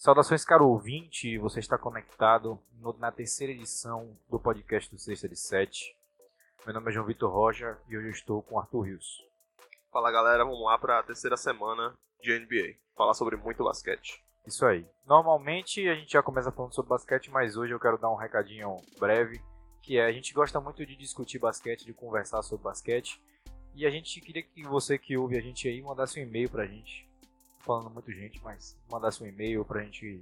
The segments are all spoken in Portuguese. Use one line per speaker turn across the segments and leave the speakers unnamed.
Saudações, caro ouvinte, você está conectado no, na terceira edição do podcast do Sexta de Sete. Meu nome é João Vitor Rocha e hoje eu estou com Arthur Rios.
Fala galera, vamos lá para a terceira semana de NBA. Falar sobre muito basquete.
Isso aí. Normalmente a gente já começa falando sobre basquete, mas hoje eu quero dar um recadinho breve, que é a gente gosta muito de discutir basquete, de conversar sobre basquete, e a gente queria que você que ouve a gente aí mandasse um e-mail pra gente, falando muito gente, mas mandasse um e-mail pra gente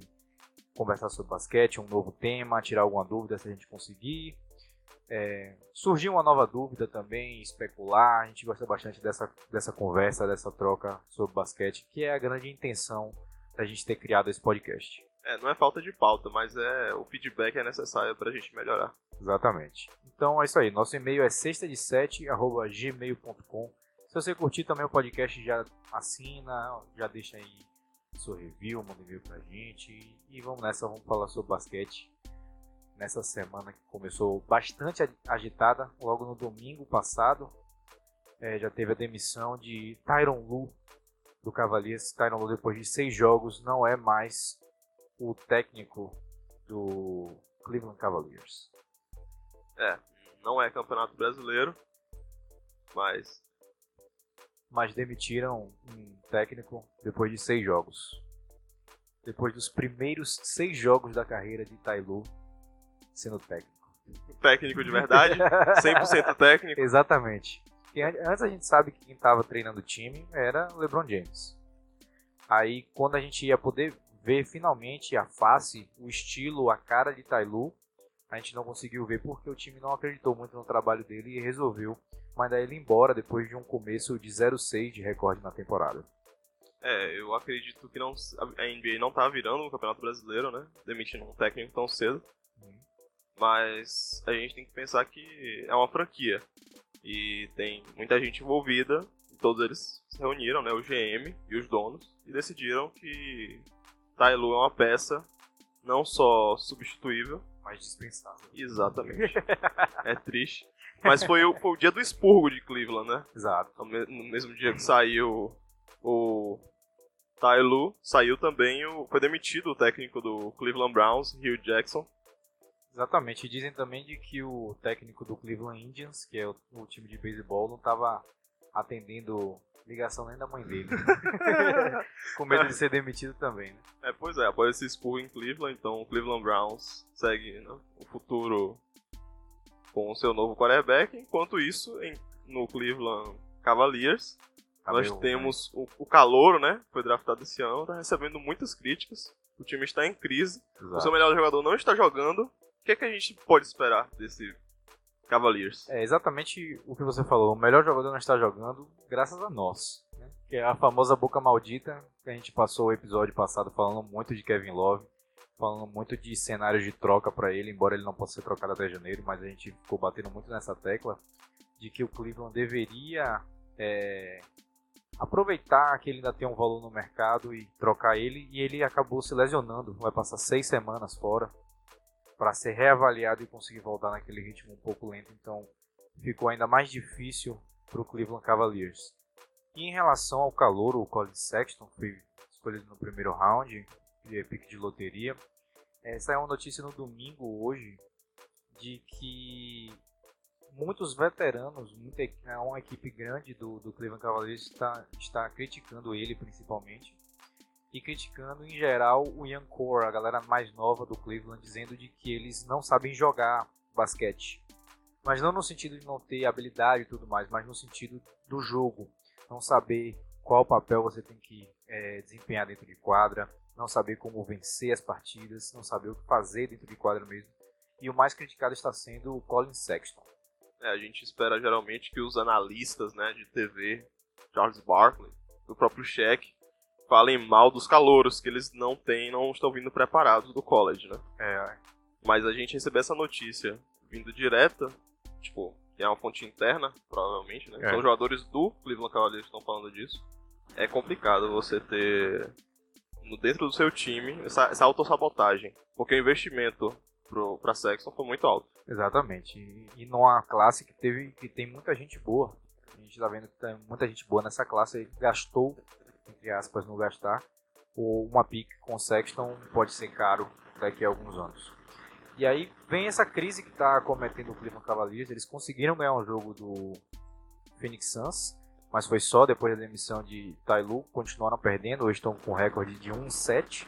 conversar sobre basquete, um novo tema, tirar alguma dúvida se a gente conseguir. É, surgiu uma nova dúvida também, especular. A gente gosta bastante dessa, dessa conversa, dessa troca sobre basquete, que é a grande intenção da gente ter criado esse podcast.
É, não é falta de pauta, mas é o feedback é necessário para a gente melhorar.
Exatamente. Então é isso aí. Nosso e-mail é sexta de gmail.com. Se você curtir também o podcast, já assina, já deixa aí seu review, manda e-mail pra gente. E vamos nessa, vamos falar sobre basquete. Nessa semana que começou bastante agitada, logo no domingo passado, é, já teve a demissão de Tyron Lu do Cavaliers. Tyron Lu, depois de seis jogos, não é mais o técnico do Cleveland Cavaliers.
É, não é campeonato brasileiro, mas.
Mas demitiram um técnico depois de seis jogos. Depois dos primeiros seis jogos da carreira de Tailu sendo técnico.
Técnico de verdade? 100% técnico?
Exatamente. E antes a gente sabe que quem estava treinando o time era o LeBron James. Aí quando a gente ia poder ver finalmente a face, o estilo, a cara de Tailu, a gente não conseguiu ver porque o time não acreditou muito no trabalho dele e resolveu mandar ele embora depois de um começo de 0-6 de recorde na temporada.
É, eu acredito que não, a NBA não tá virando no Campeonato Brasileiro, né? Demitindo um técnico tão cedo. Uhum. Mas a gente tem que pensar que é uma franquia. E tem muita gente envolvida. Todos eles se reuniram, né? O GM e os donos. E decidiram que Tailu é uma peça não só substituível,
mais dispensável.
Exatamente. é triste. Mas foi o, foi o dia do expurgo de Cleveland, né?
Exato.
No, mesmo dia que saiu o Tailu, saiu também o. Foi demitido o técnico do Cleveland Browns, Hugh Jackson.
Exatamente. E dizem também de que o técnico do Cleveland Indians, que é o, o time de beisebol, não estava atendendo ligação nem da mãe dele. Com medo de ser demitido também, né?
É, pois é, após esse expurro em Cleveland, então o Cleveland Browns segue né, o futuro com o seu novo quarterback, enquanto isso, em, no Cleveland Cavaliers, nós temos o, o Calouro, né, foi draftado esse ano, está recebendo muitas críticas, o time está em crise, Exato. o seu melhor jogador não está jogando, o que, é que a gente pode esperar desse Cavaliers.
É exatamente o que você falou. O melhor jogador não está jogando graças a nós. Né? Que é a famosa boca maldita que a gente passou o episódio passado falando muito de Kevin Love, falando muito de cenários de troca para ele, embora ele não possa ser trocado até janeiro, mas a gente ficou batendo muito nessa tecla de que o Cleveland deveria é, aproveitar que ele ainda tem um valor no mercado e trocar ele, e ele acabou se lesionando, vai passar seis semanas fora para ser reavaliado e conseguir voltar naquele ritmo um pouco lento. Então ficou ainda mais difícil para o Cleveland Cavaliers. E em relação ao calor, o Colin Sexton foi escolhido no primeiro round de pique de loteria. É uma notícia no domingo hoje de que muitos veteranos, muita, é uma equipe grande do, do Cleveland Cavaliers está, está criticando ele principalmente e criticando em geral o Young Core, a galera mais nova do Cleveland, dizendo de que eles não sabem jogar basquete. Mas não no sentido de não ter habilidade e tudo mais, mas no sentido do jogo. Não saber qual papel você tem que é, desempenhar dentro de quadra, não saber como vencer as partidas, não saber o que fazer dentro de quadra mesmo. E o mais criticado está sendo o Colin Sexton.
É, a gente espera geralmente que os analistas né, de TV, Charles Barkley, o próprio Shaq, falem mal dos calouros, que eles não têm, não estão vindo preparados do college, né?
É.
Mas a gente recebeu essa notícia vindo direta, tipo, que é uma fonte interna, provavelmente, né? É. Então, jogadores do Cleveland Cavaliers estão falando disso. É complicado você ter dentro do seu time essa, essa autossabotagem, porque o investimento pro, pra Sexton foi muito alto.
Exatamente. E, e numa classe que teve que tem muita gente boa. A gente tá vendo que tem muita gente boa nessa classe, gastou entre aspas, no gastar. ou uma pick com Sexton pode ser caro daqui a alguns anos. E aí vem essa crise que está cometendo o Cleveland Cavaliers. Eles conseguiram ganhar um jogo do Phoenix Suns, mas foi só depois da demissão de Tyloo. Continuaram perdendo, hoje estão com recorde de 1-7.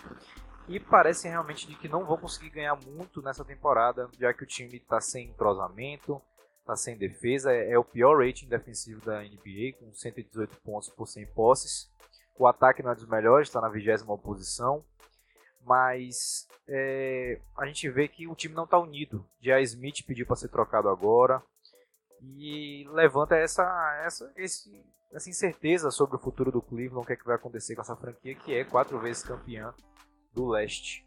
E parece realmente de que não vão conseguir ganhar muito nessa temporada, já que o time está sem entrosamento, está sem defesa. É, é o pior rating defensivo da NBA, com 118 pontos por 100 posses. O ataque não é dos melhores, está na vigésima posição mas é, a gente vê que o time não está unido. Jay Smith pediu para ser trocado agora e levanta essa, essa, esse, essa incerteza sobre o futuro do Cleveland, o que, é que vai acontecer com essa franquia que é quatro vezes campeã do leste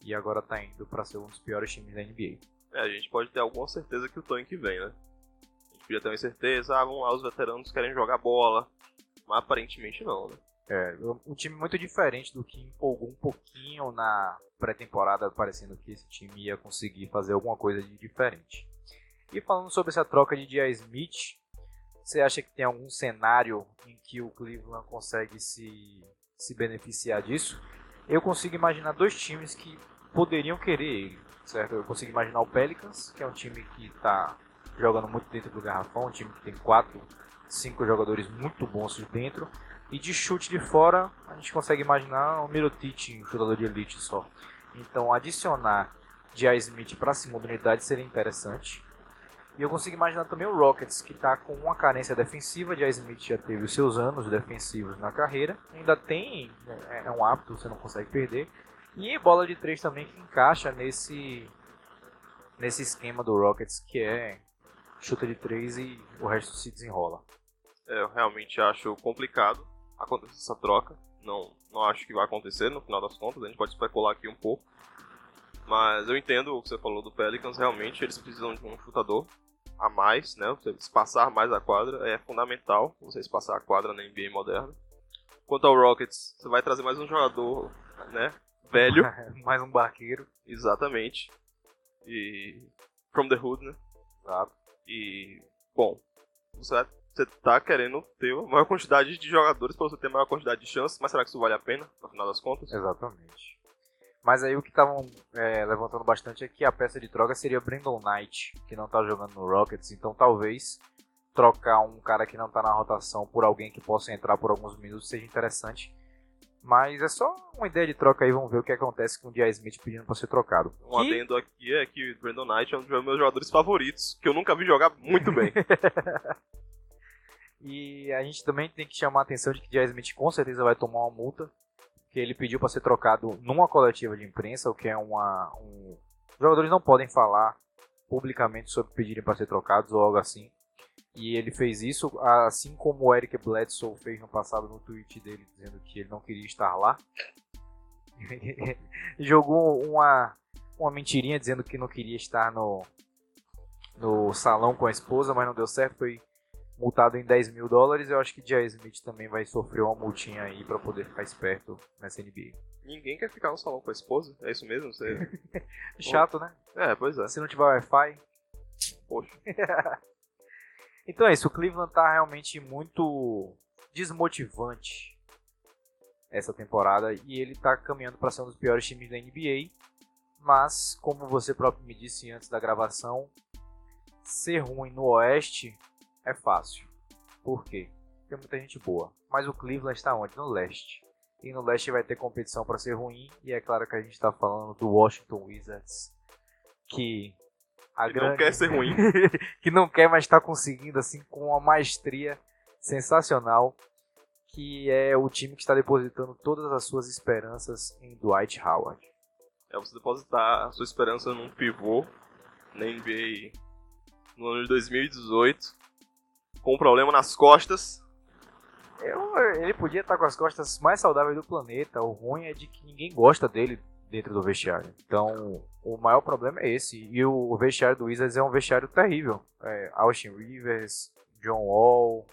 e agora está indo para ser um dos piores times da NBA.
É, a gente pode ter alguma certeza que o tanque vem, né? A gente podia ter uma certeza, ah, vamos lá, os veteranos querem jogar bola, mas aparentemente não, né?
É, um time muito diferente do que empolgou um pouquinho na pré-temporada, parecendo que esse time ia conseguir fazer alguma coisa de diferente. E falando sobre essa troca de Dia Smith, você acha que tem algum cenário em que o Cleveland consegue se, se beneficiar disso? Eu consigo imaginar dois times que poderiam querer ele, certo? Eu consigo imaginar o Pelicans, que é um time que está jogando muito dentro do garrafão, um time que tem quatro, cinco jogadores muito bons dentro e de chute de fora, a gente consegue imaginar o Mirotic, um chutador de elite só. Então, adicionar J.I. Smith para a segunda unidade seria interessante. E eu consigo imaginar também o Rockets, que está com uma carência defensiva. J.I. Smith já teve os seus anos defensivos na carreira. Ainda tem, é, é um hábito, você não consegue perder. E bola de três também que encaixa nesse, nesse esquema do Rockets, que é chuta de três e o resto se desenrola.
É, eu realmente acho complicado acontecer essa troca. Não, não acho que vai acontecer no final das contas, a gente pode especular aqui um pouco. Mas eu entendo o que você falou do Pelicans, realmente eles precisam de um chutador a mais, né? Você espaçar mais a quadra é fundamental, você espaçar a quadra na NBA moderna. Quanto ao Rockets, você vai trazer mais um jogador, né? Velho.
mais um barqueiro.
Exatamente. E. From the Hood, né?
Exato.
E. Bom, você você tá querendo ter uma maior quantidade de jogadores para você ter maior quantidade de chances, mas será que isso vale a pena, no final das contas?
Exatamente. Mas aí o que estavam é, levantando bastante é que a peça de troca seria Brandon Knight, que não tá jogando no Rockets, então talvez trocar um cara que não tá na rotação por alguém que possa entrar por alguns minutos seja interessante. Mas é só uma ideia de troca aí, vamos ver o que acontece com o J.I. Smith pedindo para ser trocado.
Um que... adendo aqui é que o Brandon Knight é um dos meus jogadores favoritos, que eu nunca vi jogar muito bem.
E a gente também tem que chamar a atenção de que Jazz Smith com certeza vai tomar uma multa, que ele pediu para ser trocado numa coletiva de imprensa, o que é uma. Um... Os jogadores não podem falar publicamente sobre pedirem para ser trocados ou algo assim. E ele fez isso, assim como o Eric Bledsoe fez no passado no tweet dele, dizendo que ele não queria estar lá. Jogou uma, uma mentirinha dizendo que não queria estar no, no salão com a esposa, mas não deu certo. Foi multado em 10 mil dólares. Eu acho que Jay Smith também vai sofrer uma multinha aí para poder ficar esperto nessa NBA.
Ninguém quer ficar no salão com a esposa? É isso mesmo? Você...
Chato, né?
É, pois é.
Se não tiver Wi-Fi.
Poxa.
então é isso. O Cleveland tá realmente muito desmotivante essa temporada e ele tá caminhando para ser um dos piores times da NBA. Mas, como você próprio me disse antes da gravação, ser ruim no Oeste é fácil. Por quê? Tem muita gente boa. Mas o Cleveland está onde? No leste. E no leste vai ter competição para ser ruim. E é claro que a gente está falando do Washington Wizards. Que
a que grande... não quer ser ruim.
que não quer, mas está conseguindo assim com uma maestria sensacional. Que é o time que está depositando todas as suas esperanças em Dwight Howard.
É você depositar a sua esperança num pivô na NBA no ano de 2018 com um problema nas costas.
Eu, ele podia estar com as costas mais saudáveis do planeta. O ruim é de que ninguém gosta dele dentro do vestiário. Então, o maior problema é esse. E o, vestiário do Wizards é um vestiário terrível. É, Austin Rivers, John Wall,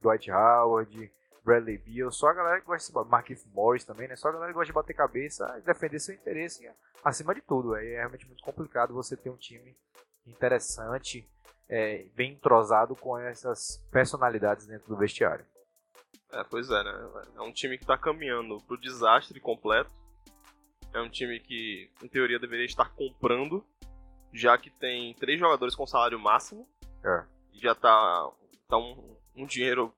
Dwight Howard, Bradley Beal. Só a galera que gosta de Marquinhos Morris também, né? Só a galera que gosta de bater cabeça e defender seu interesse acima de tudo. É, é realmente muito complicado você ter um time interessante é, bem entrosado com essas personalidades dentro do vestiário.
É, pois é, né? É um time que tá caminhando pro desastre completo. É um time que, em teoria, deveria estar comprando, já que tem três jogadores com salário máximo.
É.
E já tá, tá um, um dinheiro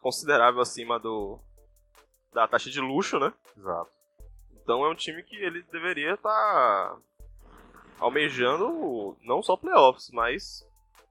considerável acima do da taxa de luxo, né?
Exato.
Então é um time que ele deveria estar tá almejando não só playoffs, mas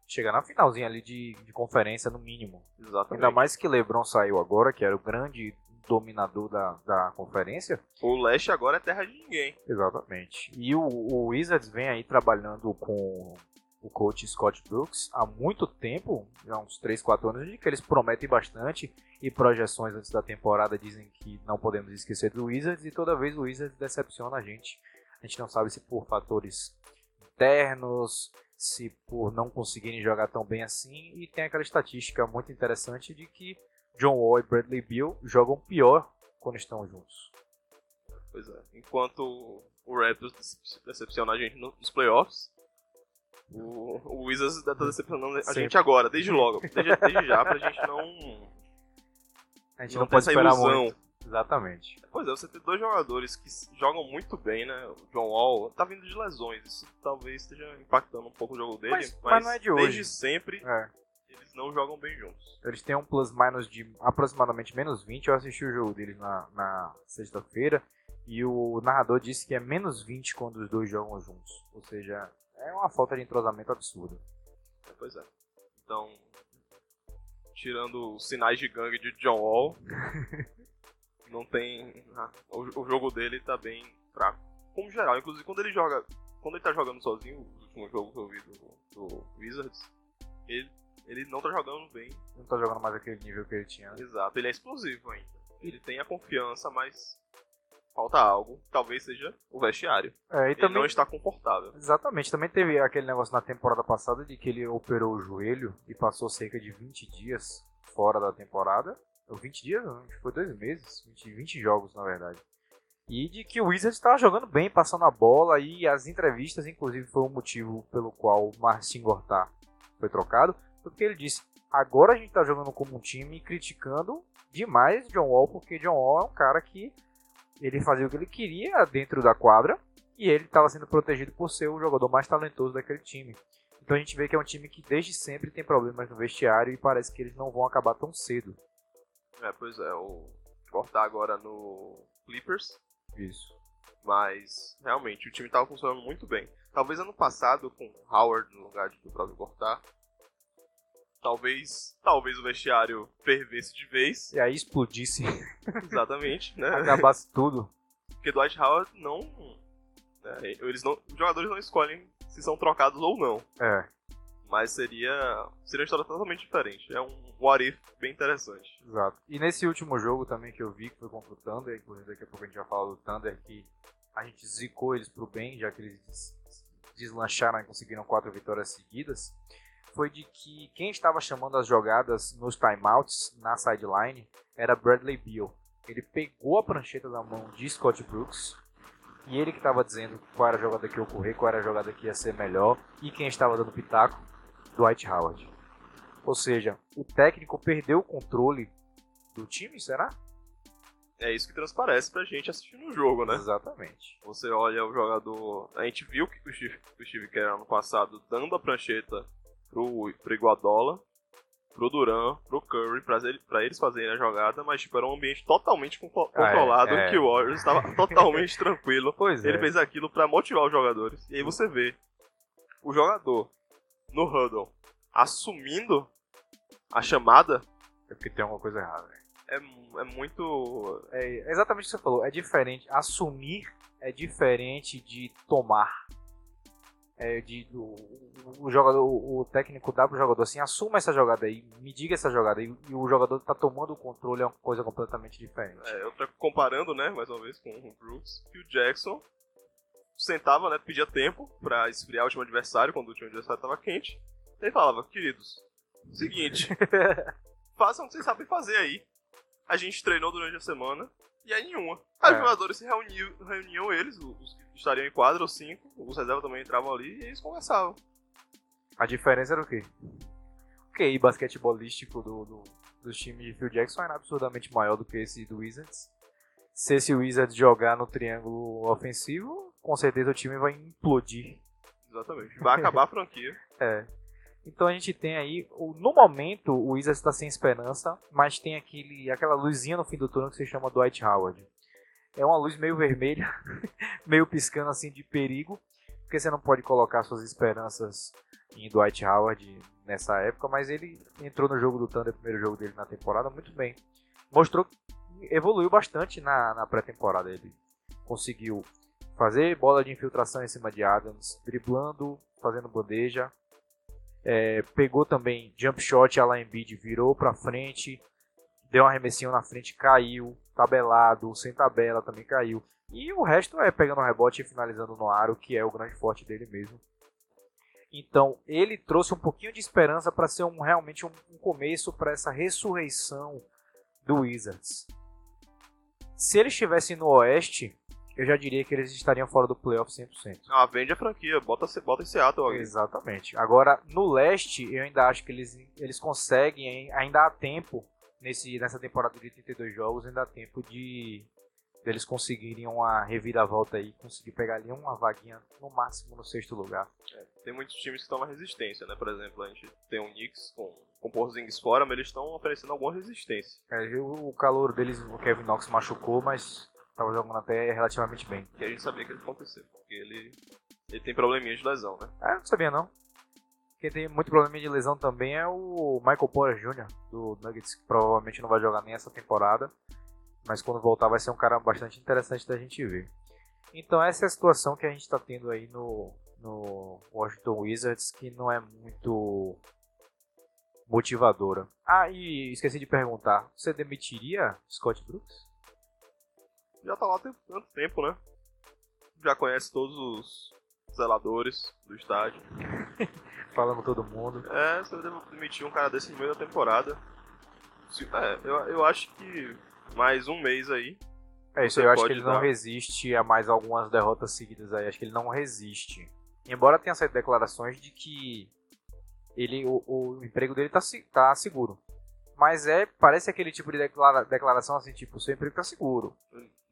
Chegar na finalzinha ali de, de conferência, no mínimo.
exatamente.
Ainda mais que LeBron saiu agora, que era o grande dominador da, da conferência.
O leste agora é terra de ninguém.
Exatamente. E o, o Wizards vem aí trabalhando com o coach Scott Brooks há muito tempo, já uns 3, 4 anos, de que eles prometem bastante e projeções antes da temporada dizem que não podemos esquecer do Wizards e toda vez o Wizards decepciona a gente. A gente não sabe se por fatores internos, se por não conseguirem jogar tão bem assim, e tem aquela estatística muito interessante de que John Wall e Bradley Beal jogam pior quando estão juntos.
Pois é. Enquanto o Raptors decep- decepciona a gente nos playoffs, o, o Wizards tá decepcionando a
Sempre.
gente agora, desde logo. Desde, desde já, pra gente não,
A gente
não,
não, pode esperar
ilusão.
muito. Exatamente.
Pois é, você tem dois jogadores que jogam muito bem, né? O John Wall tá vindo de lesões, isso talvez esteja impactando um pouco o jogo dele,
Mas-
mas,
mas não é de hoje.
desde sempre
É.
eles não jogam bem juntos.
Eles têm um plus minus de aproximadamente menos 20. Eu assisti o jogo deles na, na sexta-feira e o narrador disse que é menos 20 quando os dois jogam juntos. Ou seja, é uma falta de entrosamento absurda.
É, Pois é. Então, tirando os sinais de gangue de John Wall, não tem. o, o jogo dele tá bem fraco. Como geral, inclusive quando ele joga. Quando ele tá jogando sozinho, o último jogo que eu vi do, do Wizards, ele, ele não tá jogando bem.
Não tá jogando mais aquele nível que ele tinha.
Exato, ele é explosivo ainda. Ele tem a confiança, mas falta algo. Talvez seja o vestiário.
É,
Ele
também,
não está confortável.
Exatamente, também teve aquele negócio na temporada passada de que ele operou o joelho e passou cerca de 20 dias fora da temporada. Ou 20 dias? Foi dois meses. 20, 20 jogos, na verdade. E de que o Wizards estava jogando bem, passando a bola, e as entrevistas, inclusive, foi o motivo pelo qual o Marcin Gortat foi trocado, porque ele disse: agora a gente está jogando como um time criticando demais John Wall, porque John Wall é um cara que ele fazia o que ele queria dentro da quadra, e ele estava sendo protegido por ser o jogador mais talentoso daquele time. Então a gente vê que é um time que desde sempre tem problemas no vestiário e parece que eles não vão acabar tão cedo.
É, pois é, o cortar agora no Clippers.
Isso.
Mas, realmente, o time tava funcionando muito bem. Talvez ano passado, com Howard no lugar do próprio Cortar, talvez talvez o vestiário fervesse de vez.
E aí explodisse,
Exatamente, né?
acabasse tudo.
Porque Dwight Howard não, né, eles não. Os jogadores não escolhem se são trocados ou não.
É,
Mas seria. Seria uma história totalmente diferente. É um what if bem interessante.
exato. E nesse último jogo também que eu vi, que foi contra o Thunder, inclusive daqui a pouco a gente vai falar do Thunder, que a gente zicou eles pro bem, já que eles des- deslancharam e conseguiram quatro vitórias seguidas, foi de que quem estava chamando as jogadas nos timeouts, na sideline, era Bradley Beal. Ele pegou a prancheta da mão de Scott Brooks, e ele que estava dizendo qual era a jogada que ia ocorrer, qual era a jogada que ia ser melhor, e quem estava dando pitaco, Dwight Howard. Ou seja, o técnico perdeu o controle do time, será?
É isso que transparece pra gente assistindo o jogo, né?
Exatamente.
Você olha o jogador. A gente viu que o Steve, o Steve Kerr ano passado dando a prancheta pro, pro Iguadola, pro Duran, pro Curry, pra, ele- pra eles fazerem a jogada, mas tipo, era um ambiente totalmente con-
Ah, é,
controlado,
é.
que o Warriors estava totalmente tranquilo.
Pois
Ele
é.
fez aquilo pra motivar os jogadores. E aí você vê o jogador no huddle assumindo a chamada
É porque tem alguma coisa errada. né?
é, é muito.
É exatamente o que você falou. É diferente. Assumir é diferente de tomar. É de, o, o jogador, o técnico dá pro jogador assim, assuma essa jogada aí, me diga essa jogada aí, e o jogador tá tomando o controle é uma coisa completamente diferente.
É, eu tô comparando, né, mais uma vez com o Brooks, que o Jackson sentava, né, pedia tempo pra esfriar o time adversário quando o time adversário tava quente. E ele falava, queridos, seguinte, façam o que vocês sabem fazer aí. A gente treinou durante a semana e aí nenhuma. Aí
É.
os jogadores se reuniam, reuniam eles, os que estariam em quadra, os cinco, os reservas também entravam ali e eles conversavam.
A diferença era o quê? O QI basquetebolístico do, do, dos times de Phil Jackson era absurdamente maior do que esse do Wizards. Se esse Wizards jogar no triângulo ofensivo, com certeza o time vai implodir.
Exatamente. Vai acabar a franquia.
É. Então a gente tem aí, no momento, o Wizards está sem esperança, mas tem aquele, aquela luzinha no fim do túnel que se chama Dwight Howard. É uma luz meio vermelha, meio piscando assim de perigo, porque você não pode colocar suas esperanças em Dwight Howard nessa época, mas ele entrou no jogo do Thunder, primeiro jogo dele na temporada, muito bem. Mostrou que evoluiu bastante na, na pré-temporada. Ele conseguiu fazer bola de infiltração em cima de Adams, driblando, fazendo bandeja. É, pegou também jump shot, a Embiid virou para frente, deu um arremessinho na frente, caiu, tabelado, sem tabela também caiu. E o resto é pegando rebote e finalizando no aro, que é o grande forte dele mesmo. Então, ele trouxe um pouquinho de esperança para ser um, realmente um, um começo para essa ressurreição do Wizards. Se eles estivessem no Oeste, eu já diria que eles estariam fora do playoff 100%.
Ah, vende a franquia, bota, bota em Seattle
alguém. Exatamente. Agora, no Leste, eu ainda acho que eles, eles conseguem, ainda há tempo, nesse, nessa temporada de 32 jogos, ainda há tempo de deles conseguirem uma reviravolta aí, conseguir pegar ali uma vaguinha no máximo no sexto lugar.
É, tem muitos times que estão na resistência, né? Por exemplo, a gente tem o Knicks com, com Porzingis fora, mas eles estão oferecendo alguma resistência.
É, o calor deles, o Kevin Knox machucou, mas estava jogando até relativamente bem.
Que a gente sabia que ia acontecer, porque ele, ele tem probleminha de lesão, né?
É, não sabia não. Quem tem muito problema de lesão também é o Michael Porter Jr. do Nuggets, que provavelmente não vai jogar nem essa temporada mas quando voltar vai ser um cara bastante interessante da gente ver. Então essa é a situação que a gente está tendo aí no, no Washington Wizards, que não é muito motivadora. Ah, e esqueci de perguntar, você demitiria Scott Brooks?
Já tá lá há tanto tempo, né? Já conhece todos os zeladores do estádio.
Falando todo mundo.
É, você deve demitir um cara desse no meio da temporada. É, eu, eu acho que mais um mês aí.
É isso, eu acho que ele dar... não resiste a mais algumas derrotas seguidas aí. Acho que ele não resiste. Embora tenha saído declarações de que ele, o, o emprego dele tá, tá seguro. Mas é, parece aquele tipo de declara, declaração assim, tipo, seu emprego tá seguro.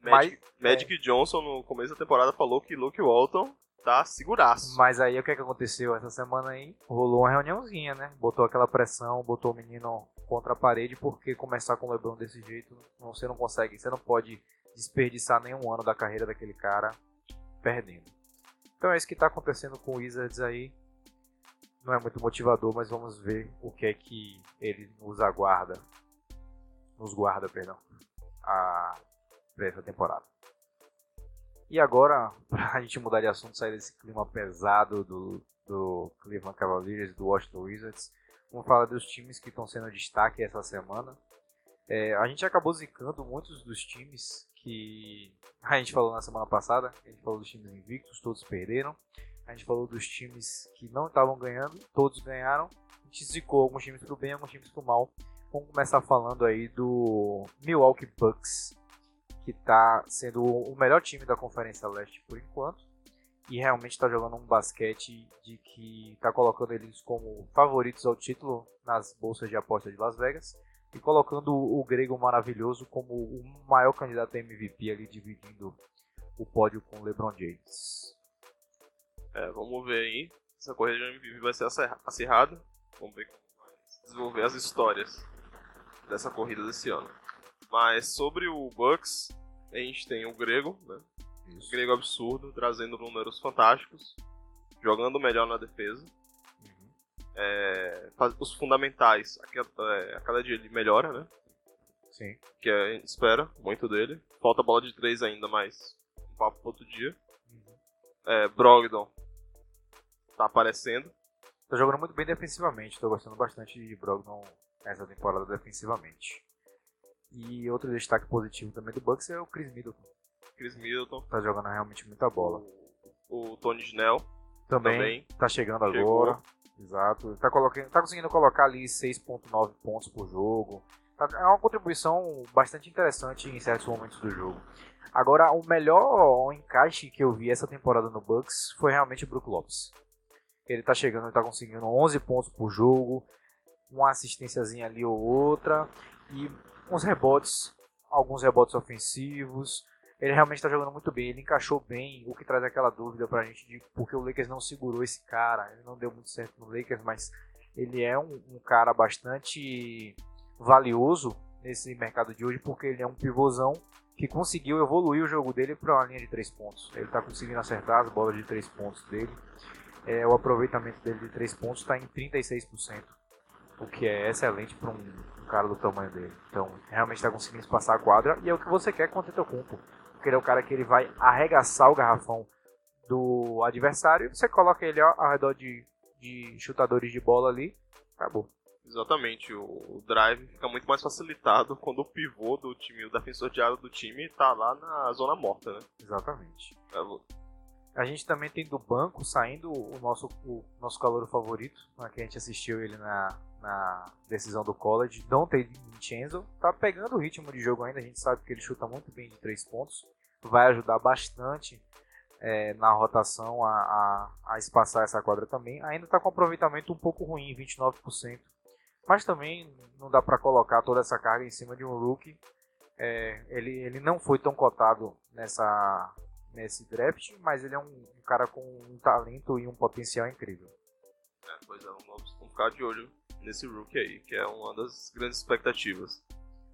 Magic, Mas, Magic é... Johnson no começo da temporada falou que Luke Walton tá seguraço.
Mas aí o que, é que aconteceu essa semana aí? Rolou uma reuniãozinha, né? Botou aquela pressão, botou o menino contra a parede, porque começar com o LeBron desse jeito, você não consegue, você não pode desperdiçar nenhum ano da carreira daquele cara perdendo. Então é isso que está acontecendo com o Wizards aí. Não é muito motivador, mas vamos ver o que é que ele nos aguarda. Nos guarda, perdão. A essa temporada. E agora, para a gente mudar de assunto, sair desse clima pesado do, do Cleveland Cavaliers e do Washington Wizards, vamos falar dos times que estão sendo destaque essa semana. É, a gente acabou zicando muitos dos times que a gente falou na semana passada. A gente falou dos times invictos, todos perderam. A gente falou dos times que não estavam ganhando, todos ganharam. A gente zicou alguns times pro bem, alguns times pro mal. Vamos começar falando aí do Milwaukee Bucks, que está sendo o melhor time da Conferência Leste por enquanto. E realmente está jogando um basquete de que está colocando eles como favoritos ao título nas bolsas de aposta de Las Vegas. E colocando o grego maravilhoso como o maior candidato a MVP ali, dividindo o pódio com o LeBron James.
É, vamos ver aí. Essa corrida de MVP vai ser acirrada. Vamos ver como vai desenvolver as histórias dessa corrida desse ano. Mas sobre o Bucks, a gente tem o Grego, né? Isso. O Grego absurdo, trazendo números fantásticos, jogando melhor na defesa. Uhum. É, os fundamentais, a, é, a cada dia ele melhora, né?
Sim.
Que a gente espera muito dele. Falta bola de três ainda, mas um papo pro outro dia. Uhum. É, Brogdon tá aparecendo.
Tá jogando muito bem defensivamente, tô gostando bastante de Brogdon essa temporada defensivamente. E outro destaque positivo também do Bucks é o Chris Middleton.
Chris Middleton.
Tá jogando realmente muita bola.
O, o Tony Snell.
Também, também tá chegando chegou. agora. Exato. Tá, colocando, tá conseguindo colocar ali 6.9 pontos por jogo. Tá, é uma contribuição bastante interessante em certos momentos do jogo. Agora, o melhor encaixe que eu vi essa temporada no Bucks foi realmente o Brook Lopes. Ele tá chegando, ele tá conseguindo 11 pontos por jogo, uma assistênciazinha ali ou outra e uns rebotes, alguns rebotes ofensivos. Ele realmente está jogando muito bem, ele encaixou bem, o que traz aquela dúvida pra gente de porque o Lakers não segurou esse cara. Ele não deu muito certo no Lakers, mas ele é um, um cara bastante valioso nesse mercado de hoje porque ele é um pivôzão que conseguiu evoluir o jogo dele para uma linha de três pontos. Ele está conseguindo acertar as bolas de três pontos dele. É, o aproveitamento dele de três pontos está em 36%, o que é excelente para um, um, cara do tamanho dele. Então, realmente está conseguindo passar a quadra e é o que você quer com o Tetocumpo, porque ele é o cara que ele vai arregaçar o garrafão do adversário. Você coloca ele ao redor de, de chutadores de bola ali, acabou.
Exatamente, o drive fica muito mais facilitado quando o pivô do time, o defensor de área do time, tá lá na zona morta, né?
Exatamente. É, a gente também tem do banco saindo o nosso, o nosso calor favorito, né, que a gente assistiu ele na, na decisão do college, Dante Vincenzo, tá pegando o ritmo de jogo ainda, a gente sabe que ele chuta muito bem de três pontos, vai ajudar bastante é, na rotação a, a, a, espaçar essa quadra também. Ainda está com aproveitamento um pouco ruim, 29%. Mas também não dá para colocar toda essa carga em cima de um rookie. É, ele, ele não foi tão cotado nessa, nesse draft, mas ele é um, um cara com um talento e um potencial incrível.
É, pois é, vamos ficar de olho nesse rookie aí, que é uma das grandes expectativas.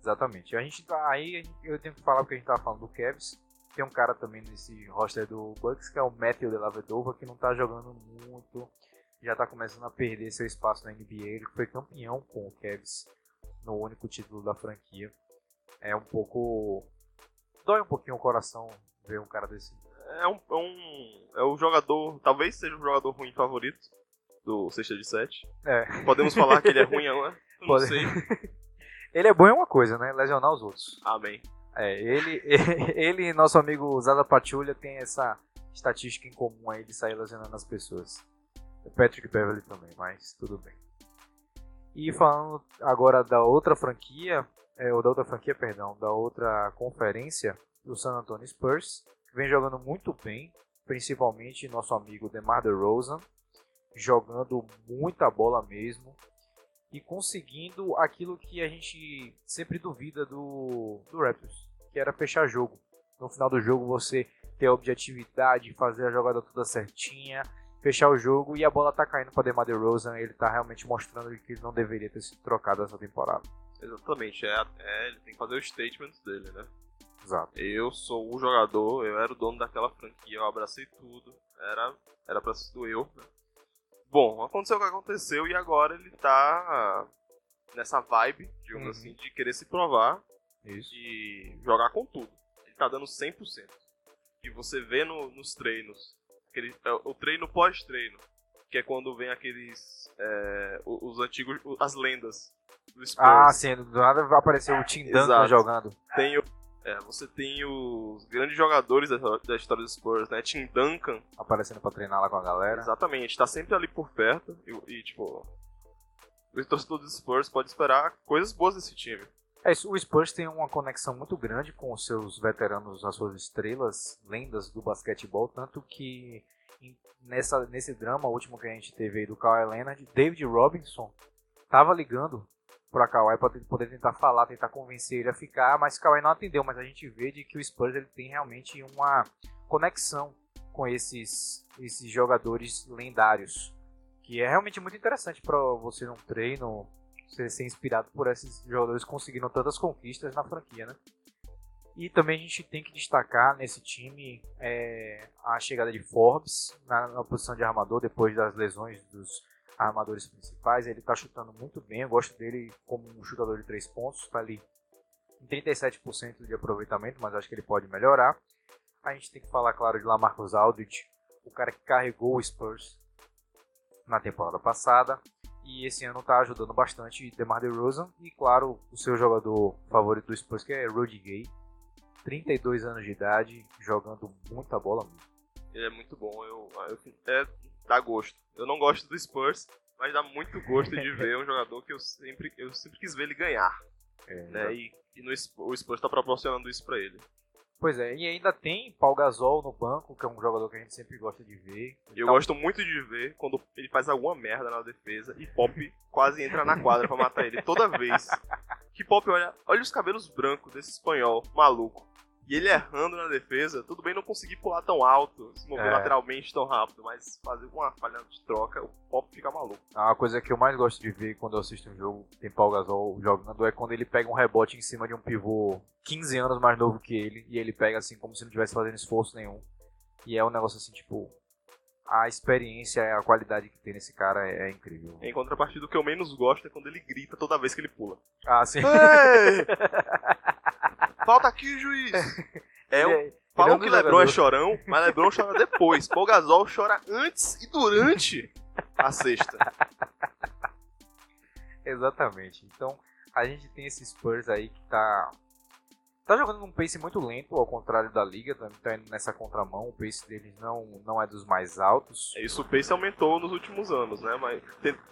Exatamente. A gente tá, aí eu tenho que falar porque a gente tava falando do Cavs. Tem um cara também nesse roster do Bucks que é o Matthew de Vedova, que não tá jogando muito já está começando a perder seu espaço na NBA. Ele foi campeão com o Cavs no único título da franquia. É um pouco. dói um pouquinho o coração ver um cara desse.
É um, é um. É o jogador. Talvez seja o jogador ruim favorito do Sexta de Sete.
É.
Podemos falar que ele é ruim, não é? Eu Pode. não sei.
ele é bom em uma coisa, né? Lesionar os outros.
Amém.
É, ele, ele e nosso amigo Zaza Patulha tem essa estatística em comum aí de sair lesionando as pessoas. Patrick Beverly também, mas tudo bem. E falando agora da outra franquia, é, ou da outra franquia, perdão, da outra conferência, do San Antonio Spurs, que vem jogando muito bem, principalmente nosso amigo DeMar DeRozan, jogando muita bola mesmo e conseguindo aquilo que a gente sempre duvida do, do Raptors, que era fechar jogo. No final do jogo você ter a objetividade, fazer a jogada toda certinha, fechar o jogo e a bola tá caindo para DeMar DeRozan, ele tá realmente mostrando que ele não deveria ter sido trocado essa temporada.
Exatamente, é, é, ele tem que fazer o statement dele, né?
Exato.
Eu sou o jogador, eu era o dono daquela franquia, eu abracei tudo, era, era pra ser eu, né? Bom, aconteceu o que aconteceu e agora ele tá nessa vibe, digamos uhum. assim, de querer se provar
Isso.
e jogar com tudo. Ele tá dando 100%. E você vê no, nos treinos Aquele, é, o treino pós-treino. Que é quando vem aqueles. É, os antigos. as lendas
do Spurs. Ah, sim, do nada apareceu o Tim Duncan jogando.
Tem o, é, você tem os grandes jogadores da, da história do Spurs, né? Tim Duncan.
Aparecendo pra treinar lá com a galera.
Exatamente, tá sempre ali por perto. E, e tipo. O torcedor do Spurs pode esperar coisas boas desse time.
É isso, o Spurs tem uma conexão muito grande com os seus veteranos, as suas estrelas, lendas do basquetebol, tanto que nessa, nesse drama último que a gente teve aí do Kawhi Leonard, David Robinson tava ligando para Kawhi poder tentar falar, tentar convencer ele a ficar, mas Kawhi não atendeu, mas a gente vê de que o Spurs ele tem realmente uma conexão com esses, esses jogadores lendários, que é realmente muito interessante para você num treino você ser inspirado por esses jogadores conseguindo tantas conquistas na franquia, né? E também a gente tem que destacar nesse time é, a chegada de Forbes na, na, posição de armador depois das lesões dos armadores principais. Ele está chutando muito bem, eu gosto dele como um chutador de três pontos, está ali em 37% de aproveitamento, mas acho que ele pode melhorar. A gente tem que falar, claro, de Lamarcus Aldridge, o cara que carregou o Spurs na temporada passada e esse ano está ajudando bastante DeMar DeRozan e claro o seu jogador favorito do Spurs que é Rudy Gay 32 anos de idade jogando muita bola
ele é muito bom eu, eu é, dá gosto eu não gosto do Spurs mas dá muito gosto de ver um jogador que eu sempre eu sempre quis ver ele ganhar
é,
né? e, e no, o Spurs está proporcionando isso para ele
Pois é, e ainda tem Paul Gasol no banco, que é um jogador que a gente sempre gosta de ver.
Eu
Então,
gosto muito de ver quando ele faz alguma merda na defesa e Pop quase entra na quadra pra matar ele. Toda vez que Pop olha, olha os cabelos brancos desse espanhol maluco. E ele errando na defesa, tudo bem não conseguir pular tão alto, se mover
É.
lateralmente tão rápido, mas fazer uma falha de troca, o Pop fica maluco.
A coisa que eu mais gosto de ver quando eu assisto um jogo, tem Paul Gasol jogando, é quando ele pega um rebote em cima de um pivô 15 anos mais novo que ele, e ele pega assim como se não estivesse fazendo esforço nenhum. E é um negócio assim, tipo, a experiência e a qualidade que tem nesse cara é, é incrível.
Em contrapartida, o que eu menos gosto é quando ele grita toda vez que ele pula.
Ah, sim.
Ei! Falta aqui, juiz! É
Ele
o
ele
Falam
um
que Lebron é chorão, mas Lebron chora depois. Paul Gasol chora antes e durante a sexta.
Exatamente. Então, a gente tem esse Spurs aí que tá. Tá jogando num pace muito lento, ao contrário da liga, tá tá indo nessa contramão, o pace deles não, não é dos mais altos.
Isso o pace aumentou nos últimos anos, né? Mas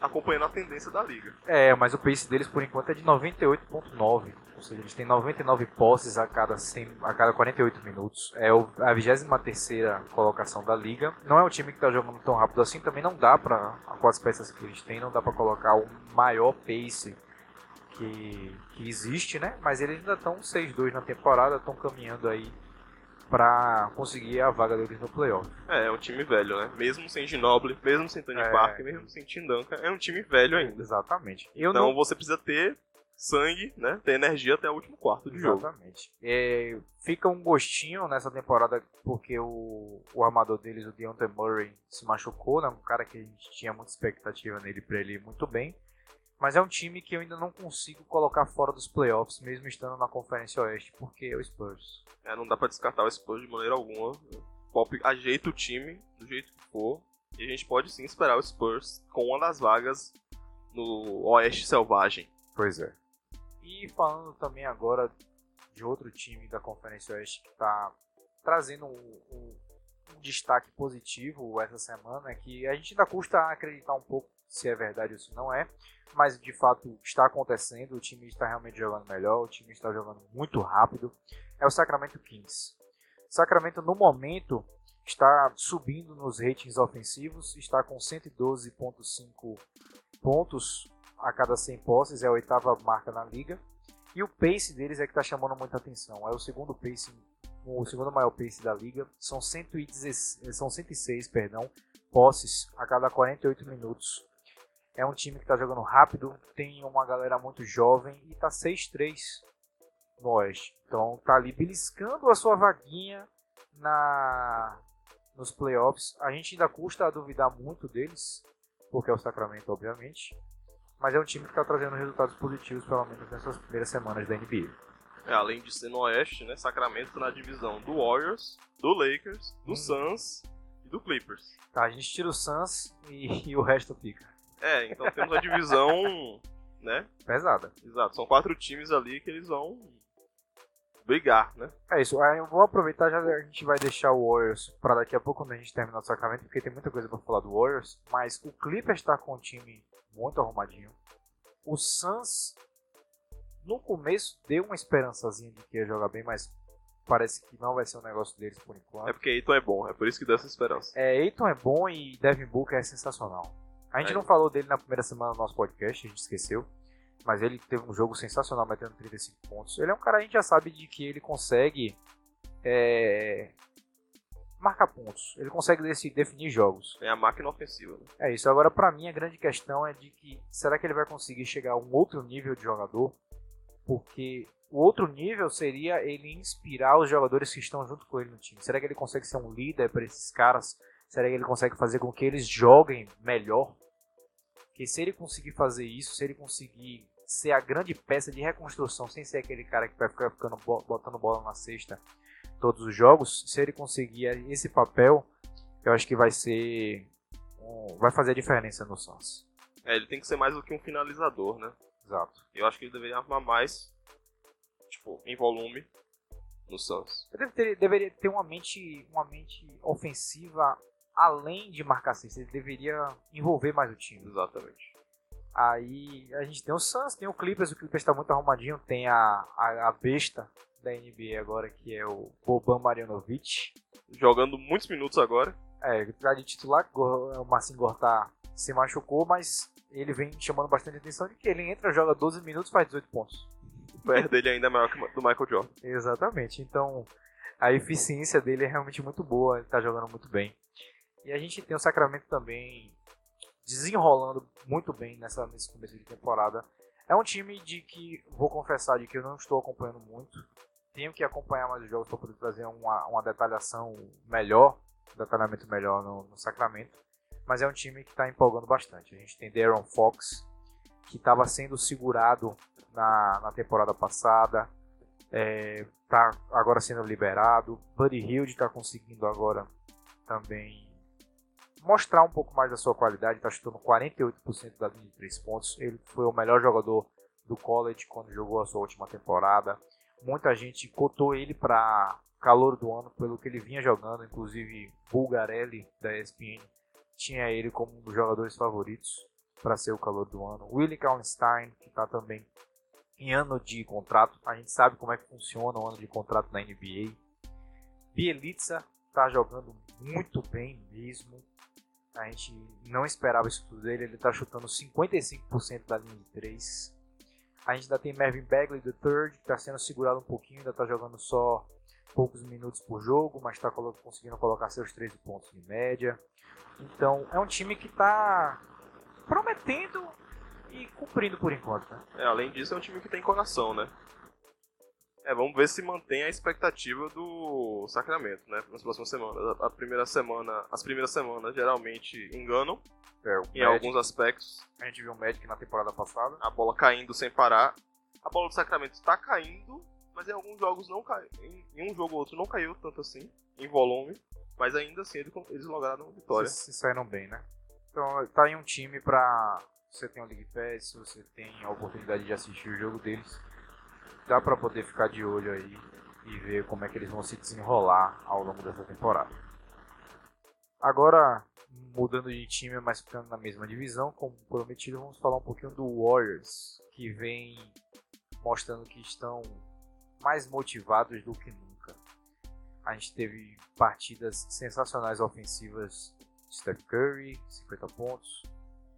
acompanhando a tendência da liga.
É, mas o pace deles por enquanto é de 98.9, ou seja, eles têm 99 posses a cada, 100, a cada 48 minutos. É a 23ª colocação da liga. Não é um time que tá jogando tão rápido assim, também não dá pra, com as peças que eles têm, não dá pra colocar o maior pace que, que existe, né? Mas eles ainda estão 6-2 na temporada, estão caminhando aí pra conseguir a vaga deles no playoff.
É, é um time velho, né? Mesmo sem Ginobili, mesmo sem Tony
É.
Parker, mesmo sem Tim Duncan, é um time velho ainda.
Exatamente. Eu
Então
não
você precisa ter sangue, né? Ter energia até o último quarto de jogo.
Exatamente. É, fica um gostinho nessa temporada porque o, o armador deles, o Deontay Murray, se machucou, né? Um cara que a gente tinha muita expectativa nele pra ele ir muito bem. Mas é um time que eu ainda não consigo colocar fora dos playoffs, mesmo estando na Conferência Oeste, porque é o Spurs.
É, não dá pra descartar o Spurs de maneira alguma. O Pop ajeita o time do jeito que for. E a gente pode sim esperar o Spurs com uma das vagas no Oeste Selvagem.
Pois é. E falando também agora de outro time da Conferência Oeste que está trazendo um, um- um destaque positivo essa semana, é que a gente ainda custa acreditar um pouco se é verdade ou se não é, mas de fato está acontecendo, o time está realmente jogando melhor, o time está jogando muito rápido, é o Sacramento Kings. Sacramento no momento está subindo nos ratings ofensivos, está com 112.5 pontos a cada 100 posses, é a oitava marca na liga. E o pace deles é que está chamando muita atenção. É o segundo pace, o segundo maior pace da liga. São 116, são 106, perdão, posses a cada 48 minutos. É um time que está jogando rápido, tem uma galera muito jovem e está 6-3 no Oeste. Então tá ali beliscando a sua vaguinha na nos playoffs. A gente ainda custa a duvidar muito deles, porque é o Sacramento, obviamente. Mas é um time que está trazendo resultados positivos, pelo menos nessas primeiras semanas da NBA.
É, além de ser no Oeste, né? Sacramento tá na divisão do Warriors, do Lakers, do
Hum.
Suns e do Clippers.
Tá, a gente tira o Suns e, e o resto fica.
É, então temos a divisão, né?
Pesada.
Exato, são quatro times ali que eles vão brigar, né?
É isso. Eu vou aproveitar já a gente vai deixar o Warriors para daqui a pouco quando a gente terminar o Sacramento, porque tem muita coisa para falar do Warriors. Mas o Clippers está com um time muito arrumadinho. O Suns no começo deu uma esperançazinha de que ia jogar bem, mas parece que não vai ser um negócio deles por enquanto.
É porque Aiton é bom, é por isso que dá essa esperança.
É, Aiton é bom e Devin Booker é sensacional. A gente
É.
não falou dele na primeira semana do nosso podcast, a gente esqueceu. Mas ele teve um jogo sensacional, metendo 35 pontos. Ele é um cara, a gente já sabe de que ele consegue é, marcar pontos. Ele consegue desse- definir jogos.
É a máquina ofensiva, né?
É isso. Agora, pra mim, a grande questão é de que será que ele vai conseguir chegar a um outro nível de jogador? Porque o outro nível seria ele inspirar os jogadores que estão junto com ele no time. Será que ele consegue ser um líder para esses caras? Será que ele consegue fazer com que eles joguem melhor? Porque se ele conseguir fazer isso, se ele conseguir ser a grande peça de reconstrução, sem ser aquele cara que vai ficar ficando bo- botando bola na cesta todos os jogos, se ele conseguir esse papel, eu acho que vai ser vai fazer a diferença no Suns.
É, ele tem que ser mais do que um finalizador, né?
Exato.
Eu acho que ele deveria armar mais, tipo, em volume no Suns.
Ele deveria ter uma mente, uma mente ofensiva além de marcar cesta. Ele deveria envolver mais o time.
Exatamente.
Aí a gente tem o Suns, tem o Clippers, o Clippers está muito arrumadinho, tem a, a, a besta da NBA agora, que é o Boban Marjanovic.
Jogando muitos minutos agora.
É, tá de titular, o Marcinho Gortá se machucou, mas ele vem chamando bastante atenção de que ele entra, joga 12 minutos faz 18 pontos.
O PR dele ainda é maior que o do Michael Jordan.
Exatamente, então a eficiência dele é realmente muito boa, ele tá jogando muito bem. E a gente tem o Sacramento também desenrolando muito bem nessa, nesse começo de temporada. É um time de que, vou confessar, de que eu não estou acompanhando muito. Tenho que acompanhar mais os jogos para poder trazer uma, uma detalhação melhor, um detalhamento melhor no, no Sacramento. Mas é um time que está empolgando bastante. A gente tem Darren Fox, que estava sendo segurado na, na temporada passada, está é, agora sendo liberado. Buddy Hilde está conseguindo agora também mostrar um pouco mais da sua qualidade, está chutando 48% da linha de 3 pontos. Ele foi o melhor jogador do college quando jogou a sua última temporada. Muita gente cotou ele para calor do ano pelo que ele vinha jogando, inclusive Bulgarelli da ESPN tinha ele como um dos jogadores favoritos para ser o calor do ano. Willie Kallenstein, que está também em ano de contrato, a gente sabe como é que funciona o ano de contrato na NBA. Bielitsa está jogando muito bem mesmo. A gente não esperava isso tudo dele. Ele está chutando 55% da linha de 3. A gente ainda tem Mervyn Bagley III, que está sendo segurado um pouquinho, ainda está jogando só poucos minutos por jogo, mas está conseguindo colocar seus 13 pontos de média. Então é um time que está prometendo e cumprindo por enquanto. Né?
É, além disso, é um time que tem coração, né? É, vamos ver se mantém a expectativa do Sacramento, né? Nas próximas semanas. A primeira semana, as primeiras semanas geralmente enganam é, em Magic, alguns aspectos.
A gente viu o Magic na temporada passada.
A bola caindo sem parar. A bola do Sacramento está caindo, mas em alguns jogos não caiu. Em, em, um jogo ou outro não caiu tanto assim, em volume. Mas ainda assim eles, lograram vitória.
Se, se saíram bem, né? Então tá em um time pra. Você tem o League Pass, você tem a oportunidade de assistir o jogo deles dá para poder ficar de olho aí e ver como é que eles vão se desenrolar ao longo dessa temporada. Agora, mudando de time, mas ficando na mesma divisão, como prometido, vamos falar um pouquinho do Warriors, que vem mostrando que estão mais motivados do que nunca. A gente teve partidas sensacionais ofensivas de Steph Curry, 50 pontos,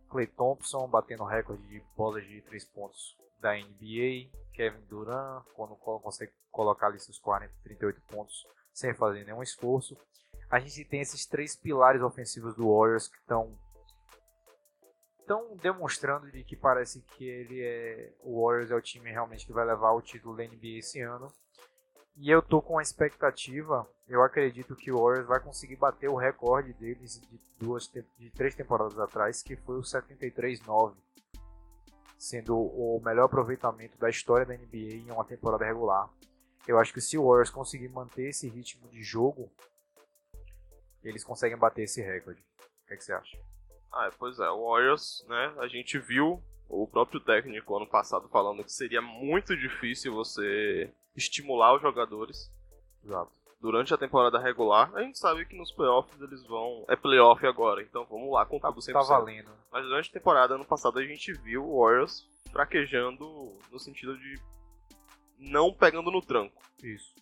Clay Thompson batendo recorde de bolas de 3 pontos da NBA, Kevin Durant, quando consegue colocar ali seus 40, 38 pontos sem fazer nenhum esforço. A gente tem esses três pilares ofensivos do Warriors que estão estão demonstrando de que parece que ele é o Warriors é o time realmente que vai levar o título da NBA esse ano. E eu tô com a expectativa, eu acredito que o Warriors vai conseguir bater o recorde deles de duas de três temporadas atrás, que foi o 73-9 sendo o melhor aproveitamento da história da NBA em uma temporada regular. Eu acho que se o Warriors conseguir manter esse ritmo de jogo, eles conseguem bater esse recorde. O que, é que você acha?
Ah, pois é, o Warriors, né? A gente viu o próprio técnico ano passado falando que seria muito difícil você estimular os jogadores.
Exato
durante a temporada regular, a gente sabe que nos playoffs eles vão. É playoff agora, então vamos lá com tá, tudo 100%.
Tá valendo.
Mas durante a temporada, ano passado, a gente viu o Warriors fraquejando no sentido de não pegando no tranco.
Isso.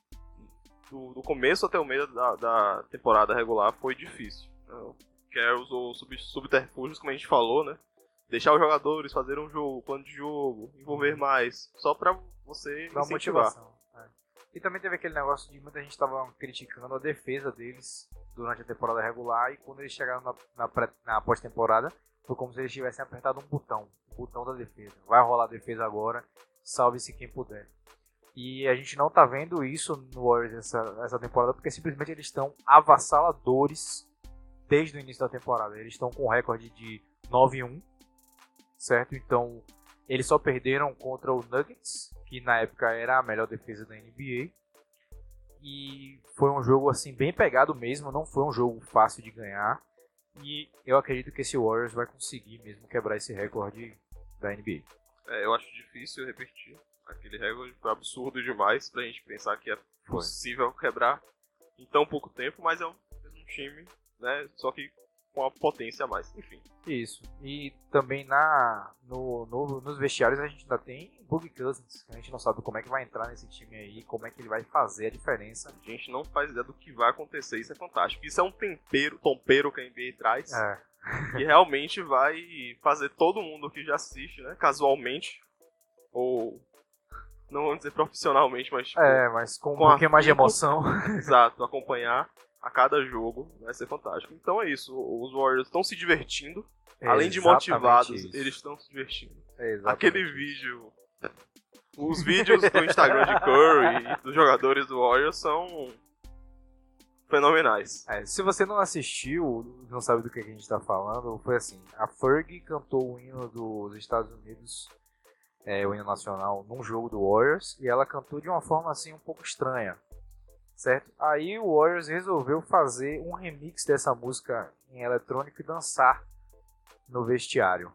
Do, do começo até o meio da, da temporada regular foi difícil. O Kerr usou sub, subterfúgios, como a gente falou, né? Deixar os jogadores fazer um jogo, plano de jogo, envolver mais, só pra você Dá incentivar. Motivação.
E também teve aquele negócio de muita gente estava criticando a defesa deles durante a temporada regular e quando eles chegaram na, na, na pós-temporada foi como se eles tivessem apertado um botão, o botão da defesa. Vai rolar a defesa agora, salve-se quem puder. E a gente não tá vendo isso no Warriors essa, essa temporada porque simplesmente eles estão avassaladores desde o início da temporada. Eles estão com um recorde de 9-1, certo? Então eles só perderam contra o Nuggets, que na época era a melhor defesa da NBA. E foi um jogo assim bem pegado mesmo, não foi um jogo fácil de ganhar. E eu acredito que esse Warriors vai conseguir mesmo quebrar esse recorde da NBA.
É, eu acho difícil repetir. Aquele recorde foi absurdo demais pra gente pensar que é possível foi. quebrar em tão pouco tempo, mas é um, um time, né? Só que com a potência a mais. Enfim.
Isso. E também na, no, no, nos vestiários a gente ainda tem Bug Cousins. A gente não sabe como é que vai entrar nesse time aí, como é que ele vai fazer a diferença.
A gente não faz ideia do que vai acontecer, isso é fantástico. Isso é um tempero, tompero que a NBA traz.
É.
que realmente vai fazer todo mundo que já assiste, né, casualmente, ou não vamos dizer profissionalmente, mas tipo,
É, mas com,
Com
um pouquinho mais de emoção.
exato, acompanhar a cada jogo vai ser fantástico. Então é isso, os Warriors estão se divertindo, além de motivados,
isso.
eles estão se divertindo.
É
Aquele
isso.
vídeo, os vídeos do Instagram de Curry e dos jogadores do Warriors são fenomenais.
É, se você não assistiu, não sabe do que a gente tá falando, foi assim: a Fergie cantou o hino dos Estados Unidos, é, o hino nacional, num jogo do Warriors, e ela cantou de uma forma assim um pouco estranha, certo? Aí o Warriors resolveu fazer um remix dessa música em eletrônico e dançar no vestiário.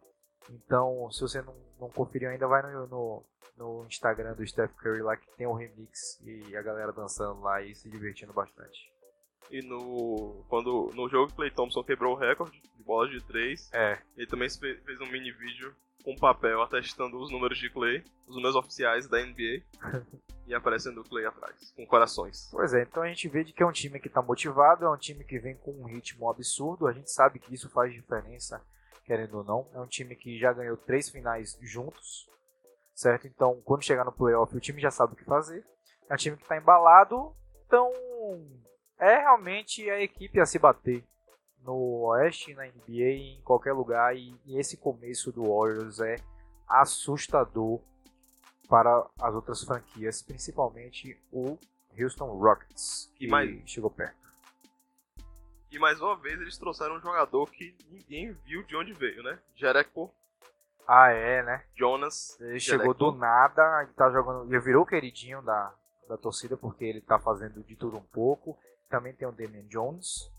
Então, se você não, não conferiu ainda, vai no, no, no Instagram do Steph Curry lá que tem o remix e a galera dançando lá e se divertindo bastante.
E no, quando, no jogo que Clay Thompson quebrou o recorde de bolas de 3,
É,
ele também fez um mini vídeo com papel atestando os números de Clay, os números oficiais da NBA, e aparecendo o Clay atrás, com corações.
Pois é, então a gente vê de que é um time que está motivado, é um time que vem com um ritmo absurdo, a gente sabe que isso faz diferença, querendo ou não. É um time que já ganhou três finais juntos, certo? Então, quando chegar no playoff, o time já sabe o que fazer. É um time que está embalado, então é realmente a equipe a se bater no Oeste, na NBA, em qualquer lugar. E, e esse começo do Warriors é assustador para as outras franquias, principalmente o Houston Rockets, que
E mais-
chegou perto.
E mais uma vez eles trouxeram um jogador que ninguém viu de onde veio, né? Jericho
Ah, é, né?
Jonas.
Ele
Jericho.
chegou do nada, ele tá jogando, ele virou o queridinho da, da torcida porque ele tá fazendo de tudo um pouco. Também tem o Damian Jones.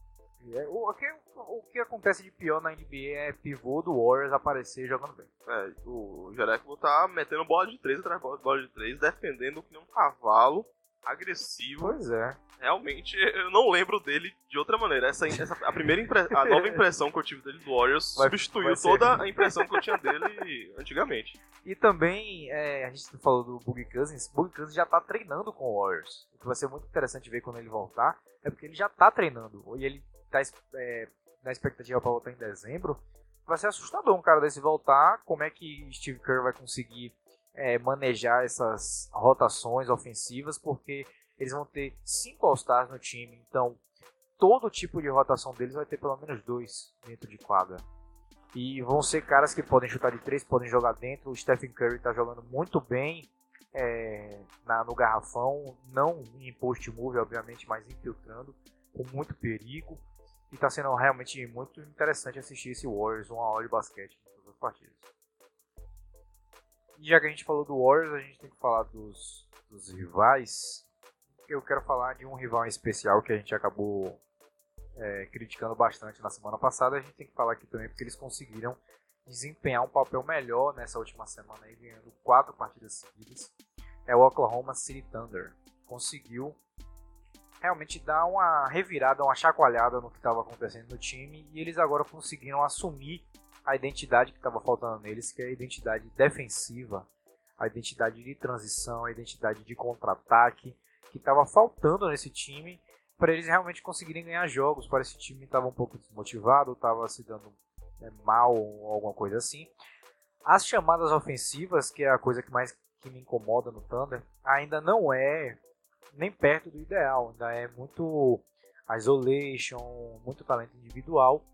É- o, o que, o que acontece de pior na NBA é pivô do Warriors aparecer jogando bem.
É, o Jericho tá metendo bola de 3 atrás de bola de 3, defendendo que nem um cavalo, agressivo.
Pois é.
Realmente, eu não lembro dele de outra maneira. Essa, essa a primeira a nova impressão que eu tive dele do Warriors
Vai-
substituiu
vai
toda a impressão que eu tinha dele antigamente.
E também, é, a gente falou do Boogie Cousins, Boogie Cousins já tá treinando com o Warriors. O que vai ser muito interessante ver quando ele voltar, é porque ele já tá treinando. E ele tá é, na expectativa para voltar em dezembro. Vai ser assustador um cara desse voltar, como é que Steve Kerr vai conseguir é, manejar essas rotações ofensivas, porque eles vão ter cinco All-Stars no time, então todo tipo de rotação deles vai ter pelo menos dois dentro de quadra. E vão ser caras que podem chutar de três, podem jogar dentro. O Stephen Curry está jogando muito bem é, na- no garrafão, não em post move, obviamente, mas infiltrando, com muito perigo. E está sendo realmente muito interessante assistir esse Warriors, uma hora de basquete em todas as partidas. E já que a gente falou do Warriors, a gente tem que falar dos, dos rivais. Eu quero falar de um rival em especial que a gente acabou é, criticando bastante na semana passada, a gente tem que falar aqui também porque eles conseguiram desempenhar um papel melhor nessa última semana, aí, ganhando quatro partidas seguidas. É o Oklahoma City Thunder. Conseguiu realmente dar uma revirada, uma chacoalhada no que estava acontecendo no time e eles agora conseguiram assumir a identidade que estava faltando neles, que é a identidade defensiva, a identidade de transição, a identidade de contra-ataque que estava faltando nesse time para eles realmente conseguirem ganhar jogos. Parece que o time estava um pouco desmotivado, estava se dando né, mal ou alguma coisa assim. As chamadas ofensivas, que é a coisa que mais que me incomoda no Thunder, ainda não é nem perto do ideal. Ainda é muito isolation, muito talento individual.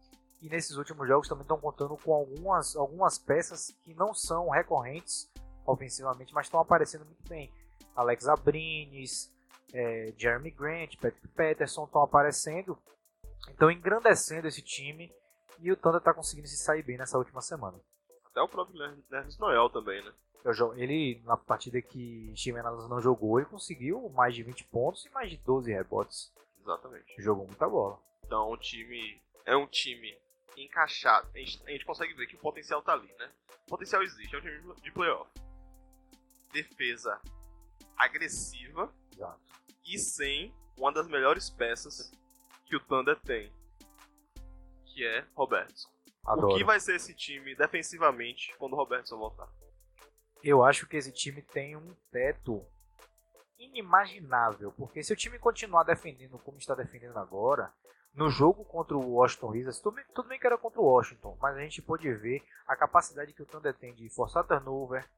E nesses últimos jogos também estão contando com algumas, algumas peças que não são recorrentes ofensivamente, mas estão aparecendo muito bem. Alex Abrines, é, Jeremy Grant, Patrick Peterson estão aparecendo, estão engrandecendo esse time e o Thunder está conseguindo se sair bem nessa última semana.
Até o próprio Nerds Noel também, né?
Ele, na partida que Steven Adams não jogou, ele conseguiu mais de 20 pontos e mais de 12 rebotes.
Exatamente.
Jogou muita bola.
Então o time é um time encaixado. A gente, a gente consegue ver que o potencial tá ali, né? O potencial existe, é um time de playoff. Defesa agressiva
Exato.
e sem uma das melhores peças que o Thunder tem. Que que é Robertson.
Adoro.
O que vai ser esse time defensivamente quando o Robertson voltar?
Eu acho que esse time tem um teto inimaginável, porque se o time continuar defendendo como está defendendo agora, no jogo contra o Washington Wizards, tudo bem, tudo bem que era contra o Washington, mas a gente pôde ver a capacidade que o Thunder tem de forçar turnover,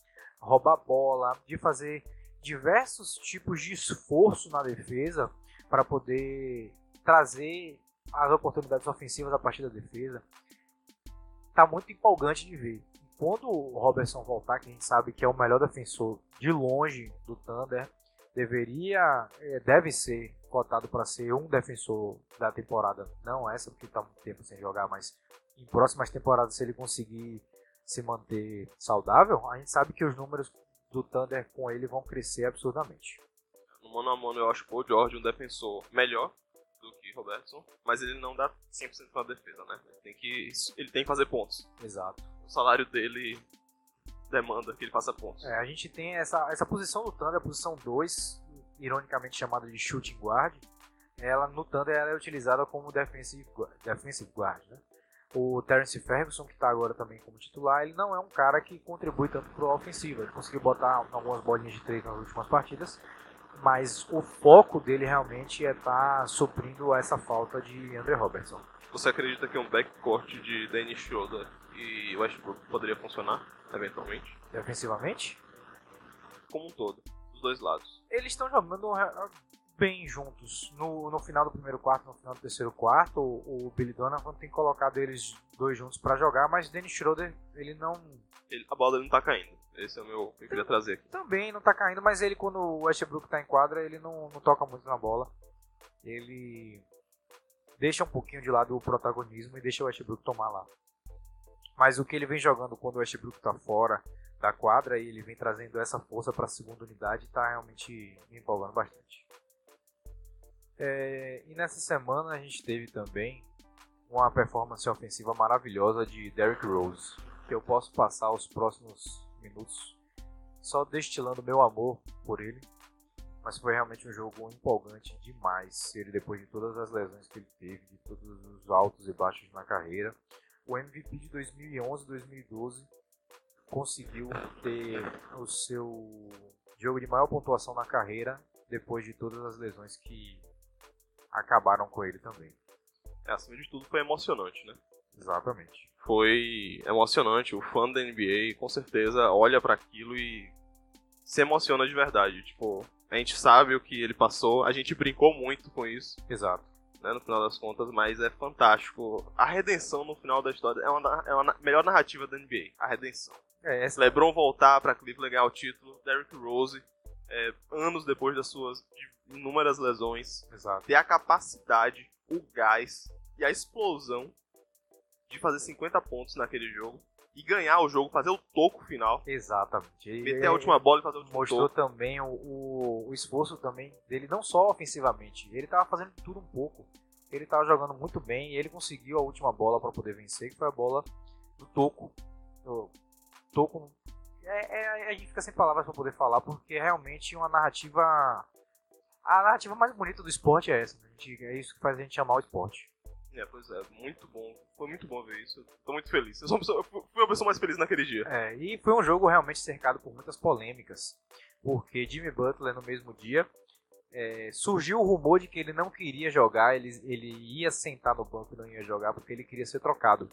roubar bola, de fazer diversos tipos de esforço na defesa para poder trazer as oportunidades ofensivas a partir da defesa. Tá muito empolgante de ver. Quando o Robertson voltar, que a gente sabe que é o melhor defensor de longe do Thunder, deveria, é, deve ser cotado para ser um defensor da temporada. Não essa, porque está muito tempo sem jogar, mas em próximas temporadas, se ele conseguir se manter saudável, a gente sabe que os números do Thunder com ele vão crescer absurdamente.
No mano a mano, eu acho o George um defensor melhor do que Robertson, mas ele não dá 100% na defesa, né? Ele tem, que, ele tem que fazer pontos.
Exato.
O salário dele demanda que ele faça pontos.
É, a gente tem essa, essa posição do Thunder, a posição 2, ironicamente chamada de shooting guard. Ela no Thunder ela é utilizada como defensive, defensive guard, né? O Terence Ferguson, que está agora também como titular, ele não é um cara que contribui tanto para a ofensiva. Ele conseguiu botar algumas bolinhas de três nas últimas partidas, mas o foco dele realmente é estar tá suprindo essa falta de Andre Robertson.
Você acredita que um backcourt de Dennis Schroeder e Westbrook poderia funcionar, eventualmente?
Defensivamente?
Como um todo, dos dois lados.
Eles estão jogando bem juntos. No, no final do primeiro quarto, no final do terceiro quarto, o, o Billy Donovan tem colocado eles dois juntos para jogar, mas Dennis Schroeder, ele não.
Ele, a bola não tá caindo. Esse é o meu que eu queria trazer aqui.
Também não tá caindo, mas ele, quando o Westbrook tá em quadra, ele não, não toca muito na bola. Ele deixa um pouquinho de lado o protagonismo e deixa o Westbrook tomar lá. Mas o que ele vem jogando quando o Westbrook tá fora da quadra e ele vem trazendo essa força para a segunda unidade, tá realmente me empolgando bastante. É, e nessa semana a gente teve também uma performance ofensiva maravilhosa de Derrick Rose, que eu posso passar os próximos minutos só destilando meu amor por ele. Mas foi realmente um jogo empolgante demais. Ele, depois de todas as lesões que ele teve, de todos os altos e baixos na carreira, o MVP de 2011 2012 conseguiu ter o seu jogo de maior pontuação na carreira depois de todas as lesões que acabaram com ele também.
É, acima de tudo foi emocionante, né?
Exatamente.
Foi emocionante. O fã da NBA com certeza olha para aquilo e se emociona de verdade. Tipo, a gente sabe o que ele passou, a gente brincou muito com isso.
Exato.
Né, no final das contas, mas é fantástico. A redenção no final da história é uma, é uma melhor narrativa da NBA. A redenção.
É, essa...
LeBron voltar para Cleveland ganhar o título, Derrick Rose, é, anos depois das suas inúmeras lesões,
Exato.
ter a capacidade, o gás e a explosão de fazer 50 pontos naquele jogo e ganhar o jogo, fazer o toco final.
Exatamente.
Meter a última bola e fazer o último
Mostrou
toco.
também o, o, o, esforço também dele, não só ofensivamente, ele estava fazendo tudo um pouco. Ele estava jogando muito bem e ele conseguiu a última bola para poder vencer, que foi a bola do toco. O toco. É, é, a gente fica sem palavras para poder falar, porque é realmente uma narrativa. A narrativa mais bonita do esporte é essa. Né? É isso que faz a gente chamar o esporte.
É, pois é, muito bom. Foi muito bom ver isso. Tô muito feliz. Eu, sou uma pessoa, eu fui uma pessoa mais feliz naquele dia.
É, e foi um jogo realmente cercado por muitas polêmicas. Porque Jimmy Butler, no mesmo dia, é, surgiu o rumor de que ele não queria jogar, ele, ele ia sentar no banco e não ia jogar porque ele queria ser trocado.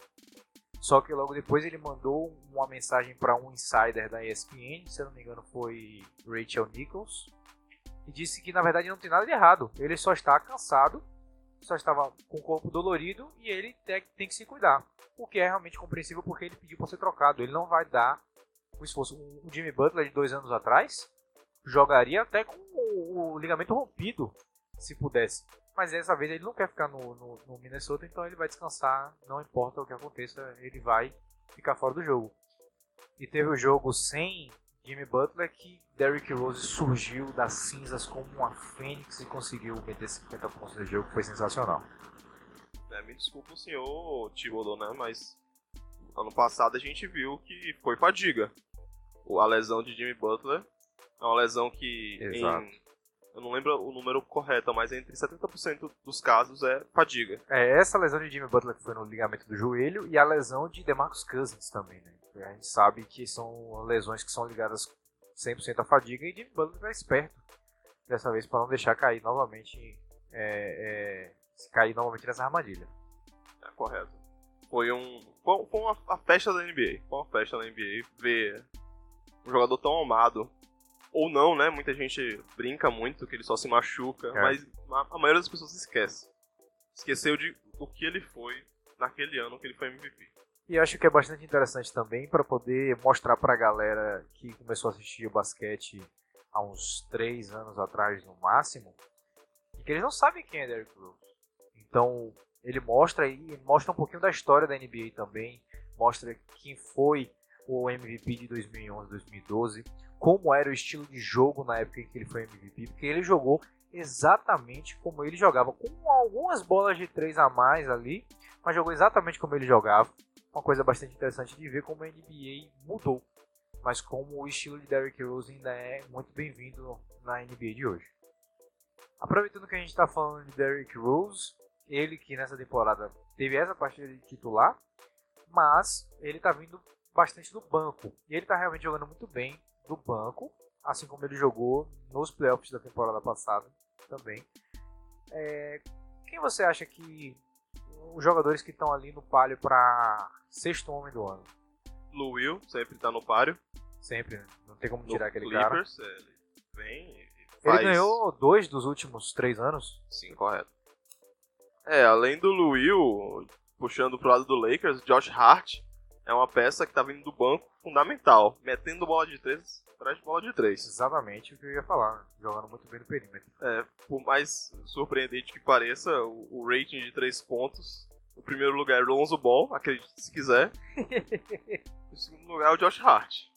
Só que logo depois ele mandou uma mensagem para um insider da ESPN, se eu não me engano foi Rachel Nichols, e disse que na verdade não tem nada de errado, ele só está cansado só estava com o corpo dolorido e ele tem, que se cuidar. O que é realmente compreensível porque ele pediu para ser trocado. Ele não vai dar o esforço. O Jimmy Butler de dois anos atrás jogaria até com o, o ligamento rompido, se pudesse. Mas dessa vez ele não quer ficar no, no, no, Minnesota, então ele vai descansar, não importa o que aconteça, ele vai ficar fora do jogo. E teve o jogo sem Jimmy Butler que Derrick Rose surgiu das cinzas como uma fênix e conseguiu meter 50 pontos no jogo, foi sensacional.
É, me desculpa o senhor Thibodeau, né, mas ano passado a gente viu que foi fadiga. A lesão de Jimmy Butler é uma lesão que em eu não lembro o número correto, mas entre 70% dos casos é fadiga.
É, essa lesão de Jimmy Butler que foi no ligamento do joelho e a lesão de DeMarcus Cousins também, né? A gente sabe que são lesões que são ligadas 100% à fadiga e Jimmy Butler tá esperto dessa vez para não deixar cair novamente é, é, cair novamente nessa armadilha.
É correto. Foi um foi, uma, uma festa da NBA, foi uma festa da NBA ver um jogador tão amado ou não, né? Muita gente brinca muito que ele só se machuca, é. mas a, maioria das pessoas esquece. Esqueceu de o que ele foi naquele ano que ele foi MVP.
E acho que é bastante interessante também para poder mostrar para a galera que começou a assistir o basquete há uns três anos atrás no máximo, que eles não sabem quem é Derrick Rose. Então ele mostra aí, mostra um pouquinho da história da NBA também, mostra quem foi o MVP de 2011, 2012, como era o estilo de jogo na época em que ele foi MVP, porque ele jogou exatamente como ele jogava, com algumas bolas de três a mais ali, mas jogou exatamente como ele jogava. Uma coisa bastante interessante de ver como a NBA mudou, mas como o estilo de Derrick Rose ainda é muito bem-vindo na NBA de hoje. Aproveitando que a gente está falando de Derrick Rose, ele que nessa temporada teve essa partida de titular, mas ele está vindo bastante do banco. E ele está realmente jogando muito bem do banco, assim como ele jogou nos playoffs da temporada passada também. É, quem você acha que os jogadores que estão ali no palio para sexto homem do ano?
Lou Will sempre está no páreo.
Sempre, né? não tem como tirar no aquele Clippers,
cara. Ele vem.
Faz... Ele ganhou dois dos últimos três anos.
Sim, correto. É, além do Will, puxando pro lado do Lakers, Josh Hart é uma peça que tá vindo do banco fundamental, metendo bola de três atrás de bola de três.
Exatamente o que eu ia falar, jogando muito bem no perímetro.
É, por mais surpreendente que pareça, o, o rating de três pontos, o primeiro lugar é o Lonzo Ball, acredite se quiser. o segundo lugar é o Josh Hart.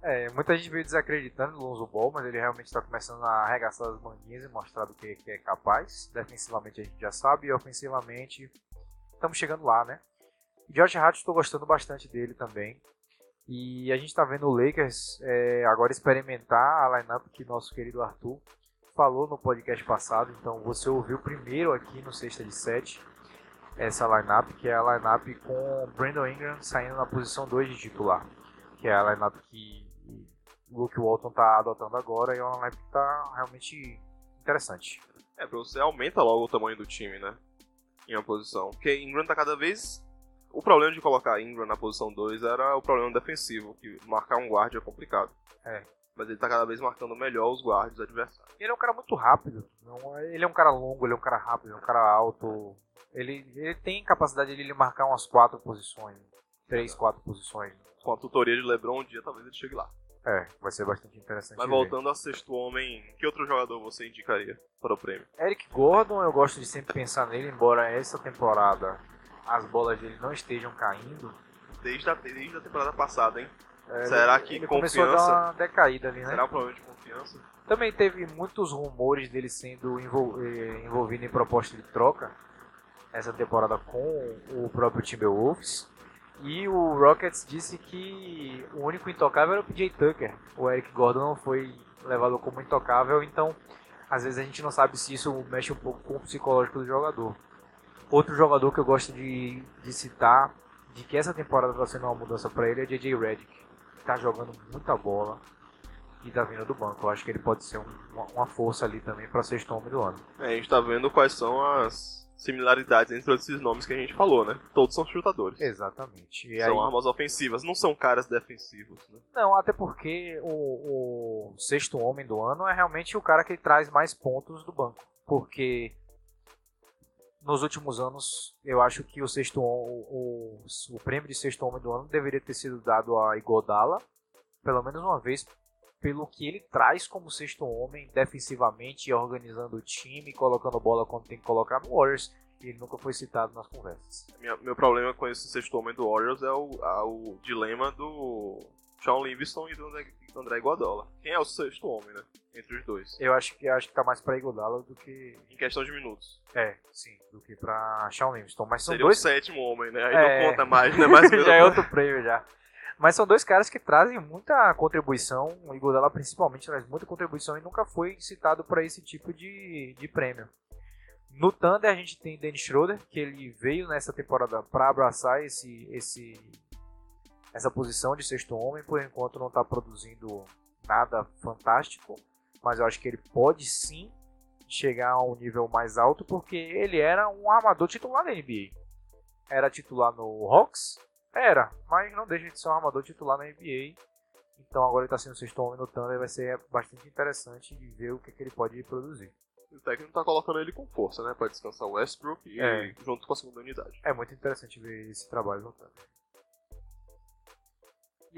É, muita gente veio desacreditando no Lonzo Ball, mas ele realmente está começando a arregaçar as manguinhas e mostrar do que, que é capaz. Defensivamente a gente já sabe, e ofensivamente estamos chegando lá, né? Josh Hart estou gostando bastante dele também. E a gente está vendo o Lakers é, agora experimentar a lineup que nosso querido Arthur falou no podcast passado. Então você ouviu primeiro aqui no Sexta de 7 essa lineup, que é a lineup com Brandon Ingram saindo na posição 2 de titular. Que é a lineup que o Luke Walton está adotando agora e é uma lineup que está realmente interessante.
É, você aumenta logo o tamanho do time, né? Em uma posição. Porque Ingram está cada vez o problema de colocar Ingram na posição 2 era o problema defensivo, que marcar um guarda é complicado.
É.
Mas ele tá cada vez marcando melhor os guardas adversários.
Ele é um cara muito rápido. Ele é um cara longo, ele é um cara rápido, ele é um cara alto. Ele, ele tem capacidade de ele marcar umas quatro posições. Três, quatro posições.
Com a tutoria de LeBron um dia talvez ele chegue lá.
É, vai ser bastante interessante.
Mas voltando a sexto homem, que outro jogador você indicaria para o prêmio?
Eric Gordon, eu gosto de sempre pensar nele, embora essa temporada as bolas dele não estejam caindo.
Desde a, desde a temporada passada, hein? É, Será que
ele
confiança.
Começou a dar uma decaída ali, né?
Será um problema de confiança?
Também teve muitos rumores dele sendo envol... Eh, envolvido em proposta de troca essa temporada com o próprio Timberwolves. E o Rockets disse que o único intocável era o PJ Tucker. O Eric Gordon não foi levado como intocável, então às vezes a gente não sabe se isso mexe um pouco com o psicológico do jogador. Outro jogador que eu gosto de, de citar, de que essa temporada está sendo uma mudança para ele, é JJ Redick. Está jogando muita bola e está vindo do banco. Eu acho que ele pode ser um, uma, uma, força ali também para sexto homem do ano.
É, a gente está vendo quais são as similaridades entre esses nomes que a gente falou, né? Todos são chutadores.
Exatamente.
E são aí... armas ofensivas, não são caras defensivos. Né?
Não, até porque o, o sexto homem do ano é realmente o cara que traz mais pontos do banco. Porque nos últimos anos, eu acho que o sexto o, o, o, prêmio de sexto homem do ano deveria ter sido dado a Igodala, pelo menos uma vez, pelo que ele traz como sexto homem, defensivamente, organizando o time, colocando bola quando tem que colocar no Warriors. E ele nunca foi citado nas conversas.
Minha, meu problema com esse sexto homem do Warriors é o, a, o dilema do Sean Livingston e do André, do André Iguodala. Quem é o sexto homem, né? Entre os dois.
Eu acho que acho que tá mais pra Iguodala do que.
Em questão de minutos.
É, sim, do que pra Sean Livingston. Mas são
Seria
dois.
o sétimo homem, né? Aí é... não conta mais, né? Mais
já é outro prêmio já. Mas são dois caras que trazem muita contribuição. O Iguodala principalmente traz muita contribuição e nunca foi citado para esse tipo de, de prêmio. No Thunder a gente tem Dennis Schroeder, que ele veio nessa temporada para abraçar esse, esse, essa posição de sexto homem. Por enquanto não está produzindo nada fantástico, mas eu acho que ele pode sim chegar a um nível mais alto, porque ele era um armador titular da NBA. Era titular no Hawks, era, mas não deixa de ser um armador titular na NBA. Então agora ele está sendo sexto homem no Thunder e vai ser bastante interessante de ver o que, que ele pode produzir.
O técnico tá colocando ele com força, né? Pra descansar o Westbrook e
É.
junto com a segunda unidade.
É muito interessante ver esse trabalho no Thunder.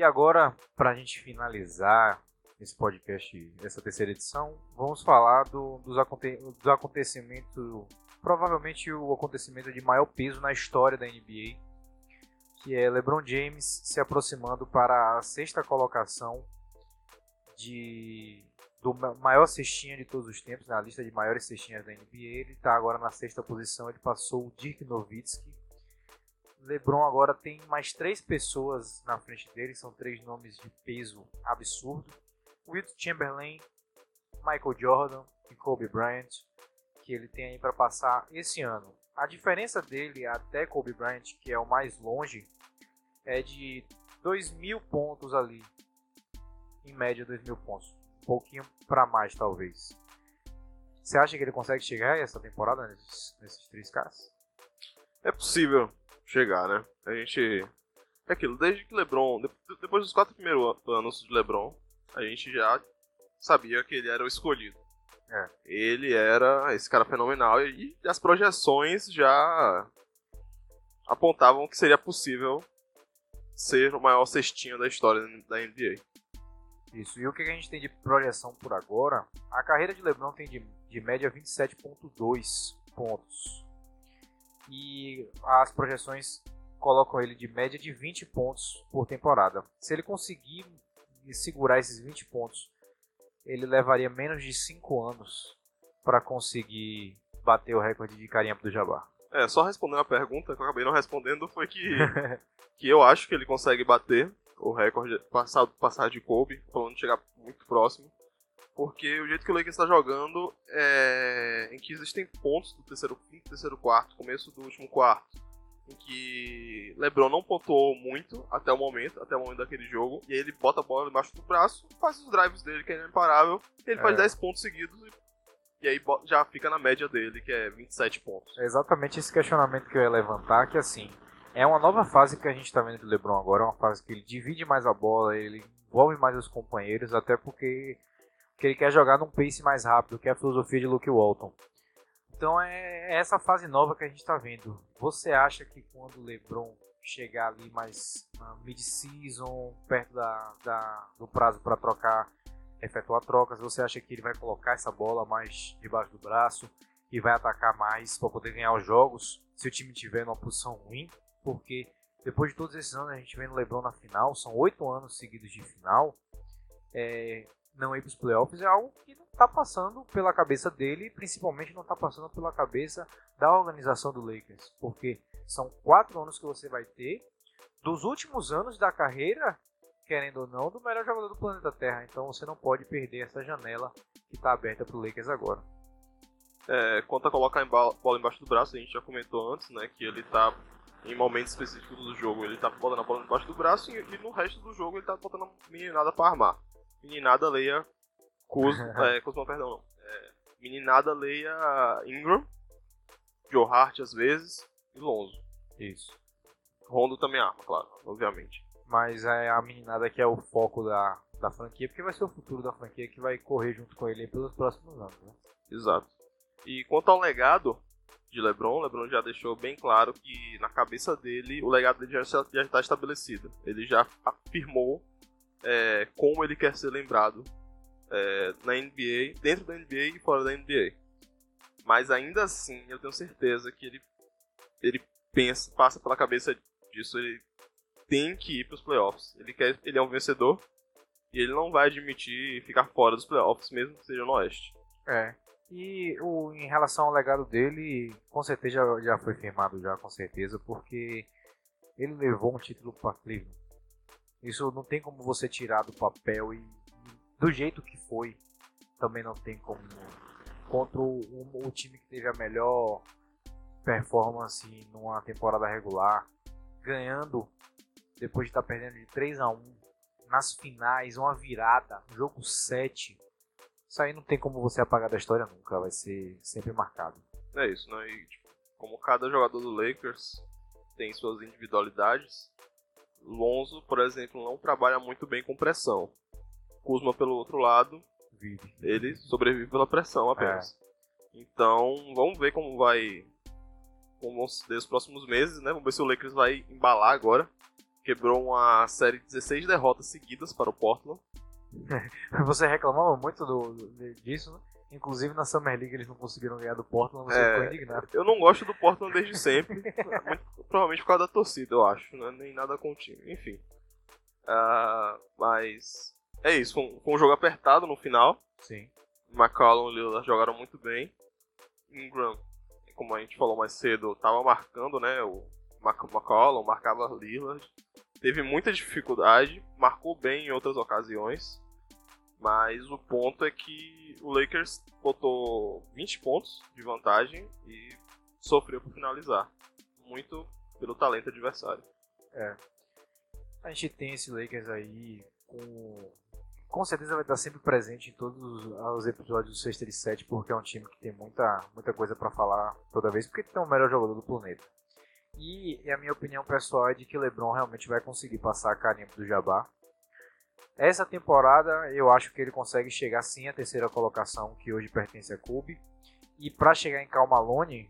E agora, pra gente finalizar esse podcast, essa terceira edição, vamos falar do- dos, aconte acontecimentos, provavelmente o acontecimento de maior peso na história da NBA, que é LeBron James se aproximando para a sexta colocação de do ma- maior cestinha de todos os tempos, na lista de maiores cestinhas da NBA. Ele está agora na sexta posição, ele passou o Dirk Nowitzki. LeBron agora tem mais três pessoas na frente dele, são três nomes de peso absurdo. Wilt Chamberlain, Michael Jordan e Kobe Bryant, que ele tem aí para passar esse ano. A diferença dele até Kobe Bryant, que é o mais longe, é de 2 mil pontos ali. Em média, 2 mil pontos. Um pouquinho para mais, talvez. Você acha que ele consegue chegar essa temporada nesses, nesses três caras?
É possível chegar, né? A gente. É aquilo, desde que LeBron. de- Depois dos quatro primeiros an- anos de LeBron, a gente já sabia que ele era o escolhido.
É.
Ele era esse cara fenomenal e as projeções já apontavam que seria possível ser o maior cestinho da história da NBA.
Isso. E o que a gente tem de projeção por agora? A carreira de LeBron tem de, de média 27,2 pontos. E as projeções colocam ele de média de 20 pontos por temporada. Se ele conseguir segurar esses 20 pontos, ele levaria menos de 5 anos para conseguir bater o recorde de Kareem Abdul-Jabbar.
É, só respondendo a pergunta que eu acabei não respondendo foi que, que eu acho que ele consegue bater o recorde passar, passar de Kobe, falando de chegar muito próximo. Porque o jeito que o Lakers está jogando é em que existem pontos do terceiro quinto, terceiro quarto, começo do último quarto, em que LeBron não pontuou muito até o momento, até o momento daquele jogo, e aí ele bota a bola embaixo do braço, faz os drives dele que é imparável, e ele faz
É.
10 pontos seguidos e, aí já fica na média dele, que é 27 pontos.
É exatamente esse questionamento que eu ia levantar, que assim, é uma nova fase que a gente está vendo do LeBron agora, é uma fase que ele divide mais a bola, ele envolve mais os companheiros, até porque, porque ele quer jogar num pace mais rápido, que é a filosofia de Luke Walton. Então é, é essa fase nova que a gente está vendo. Você acha que quando o LeBron chegar ali mais mid-season, perto da, da- do prazo para trocar, efetuar trocas, você acha que ele vai colocar essa bola mais debaixo do braço? e vai atacar mais para poder ganhar os jogos se o time tiver numa posição ruim, porque depois de todos esses anos a gente vendo o LeBron na final, são oito anos seguidos de final, é, não ir para os playoffs é algo que não está passando pela cabeça dele, e principalmente não está passando pela cabeça da organização do Lakers, porque são quatro anos que você vai ter dos últimos anos da carreira, querendo ou não, do melhor jogador do planeta Terra. Então você não pode perder essa janela que está aberta para o Lakers agora.
É, quanto a colocar ba- bola embaixo do braço, a gente já comentou antes, né? Que ele tá em momentos específicos do jogo, ele tá botando a bola embaixo do braço e, e no resto do jogo ele tá botando a meninada pra armar. Meninada leia Kuzma, é, Kuzma, perdão, não. É, meninada leia Ingram, Joe Hart às vezes e Lonzo.
Isso.
Rondo também arma, claro, obviamente.
Mas é a meninada que é o foco da, da franquia, porque vai ser o futuro da franquia que vai correr junto com ele pelos próximos anos. Né?
Exato. E quanto ao legado de LeBron, LeBron já deixou bem claro que na cabeça dele o legado dele já está estabelecido. Ele já afirmou é, como ele quer ser lembrado é, na NBA, dentro da NBA e fora da NBA. Mas ainda assim, eu tenho certeza que ele, ele pensa, passa pela cabeça disso. Ele tem que ir para os playoffs. Ele, quer, ele é um vencedor e ele não vai admitir ficar fora dos playoffs, mesmo que seja no Oeste.
É. E o, em relação ao legado dele, com certeza já, foi firmado já, com certeza, porque ele levou um título para Cleveland. Isso não tem como você tirar do papel e do jeito que foi, também não tem como. Contra o, o time que teve a melhor performance numa temporada regular, ganhando depois de estar tá perdendo de 3 a 1 nas finais, uma virada, jogo 7. Isso aí não tem como você apagar da história nunca, vai ser sempre marcado.
É isso, né? E, tipo, como cada jogador do Lakers tem suas individualidades, Lonzo, por exemplo, não trabalha muito bem com pressão. Kuzma, pelo outro lado,
Vive.
ele sobrevive pela pressão apenas. É. Então, vamos ver como vai. Como vão ser os próximos meses, né? Vamos ver se o Lakers vai embalar agora. Quebrou uma série de 16 derrotas seguidas para o Portland.
Você reclamava muito do, do, disso, né? Inclusive na Summer League eles não conseguiram ganhar do Portland, você é, ficou indignado.
Eu não gosto do Portland desde sempre. muito, provavelmente por causa da torcida, eu acho. Né? Nem nada com o time. Enfim. Uh, mas é isso, foi um, foi um, jogo apertado no final.
Sim.
McCollum e Lillard jogaram muito bem. Ingram, como a gente falou mais cedo, tava marcando, né? O McCollum marcava Lillard. Teve muita dificuldade, marcou bem em outras ocasiões. Mas o ponto é que o Lakers botou 20 pontos de vantagem e sofreu por finalizar. Muito pelo talento adversário.
É. A gente tem esse Lakers aí com. Com certeza vai estar sempre presente em todos os episódios do Sexta e 7, porque é um time que tem muita, muita coisa para falar toda vez, porque tem o melhor jogador do planeta. E, e a minha opinião pessoal é de que LeBron realmente vai conseguir passar a carimbo do Jabá. Essa temporada eu acho que ele consegue chegar sim à terceira colocação, que hoje pertence a Kobe. E para chegar em Cal Malone,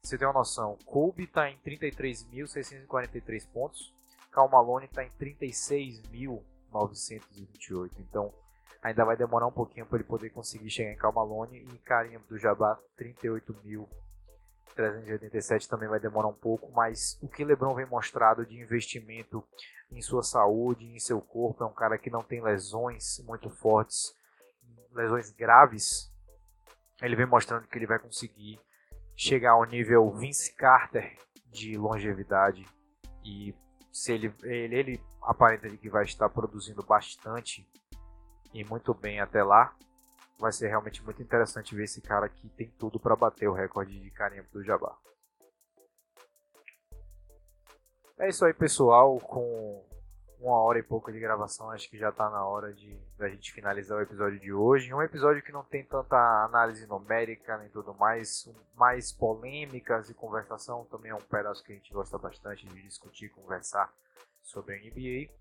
você tem uma noção, Kobe está em 33.643 pontos, Cal Malone está em 36.928. Então ainda vai demorar um pouquinho para ele poder conseguir chegar em Cal Malone e Carinho do Jabá 38.387 também vai demorar um pouco, mas o que LeBron vem mostrado de investimento em sua saúde, em seu corpo. É um cara que não tem lesões muito fortes, lesões graves. Ele vem mostrando que ele vai conseguir chegar ao nível Vince Carter de longevidade e se ele ele, ele aparenta que vai estar produzindo bastante e muito bem até lá. Vai ser realmente muito interessante ver esse cara que tem tudo para bater o recorde de carimbo do Jabá. É isso aí, pessoal. Com uma hora e pouco de gravação, acho que já está na hora de a gente finalizar o episódio de hoje. Um episódio que não tem tanta análise numérica nem tudo mais, mais polêmicas e conversação. Também é um pedaço que a gente gosta bastante de discutir, conversar sobre a NBA.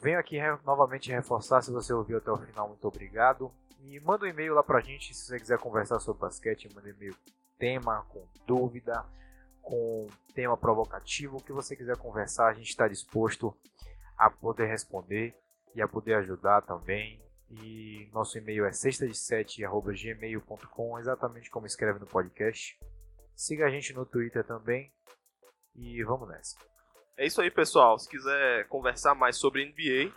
Venho aqui novamente reforçar, se você ouviu até o final, muito obrigado. E manda um e-mail lá pra gente se você quiser conversar sobre basquete, manda um e-mail tema, com dúvida, com tema provocativo, o que você quiser conversar, a gente está disposto a poder responder e a poder ajudar também. E nosso e-mail é sexta-de-sete@gmail.com, exatamente como escreve no podcast. Siga a gente no Twitter também e vamos nessa.
É isso aí, pessoal. Se quiser conversar mais sobre NBA,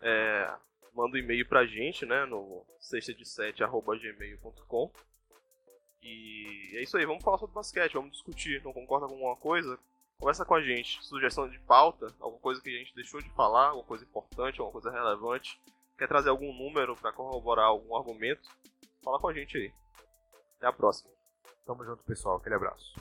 é, manda um e-mail pra gente, né, no sexta-de-sete@gmail.com. E é isso aí, vamos falar sobre basquete, vamos discutir. Não concorda com alguma coisa? Conversa com a gente. Sugestão de pauta, alguma coisa que a gente deixou de falar, alguma coisa importante, alguma coisa relevante. Quer trazer algum número para corroborar algum argumento? Fala com a gente aí. Até a próxima.
Tamo junto, pessoal. Aquele abraço.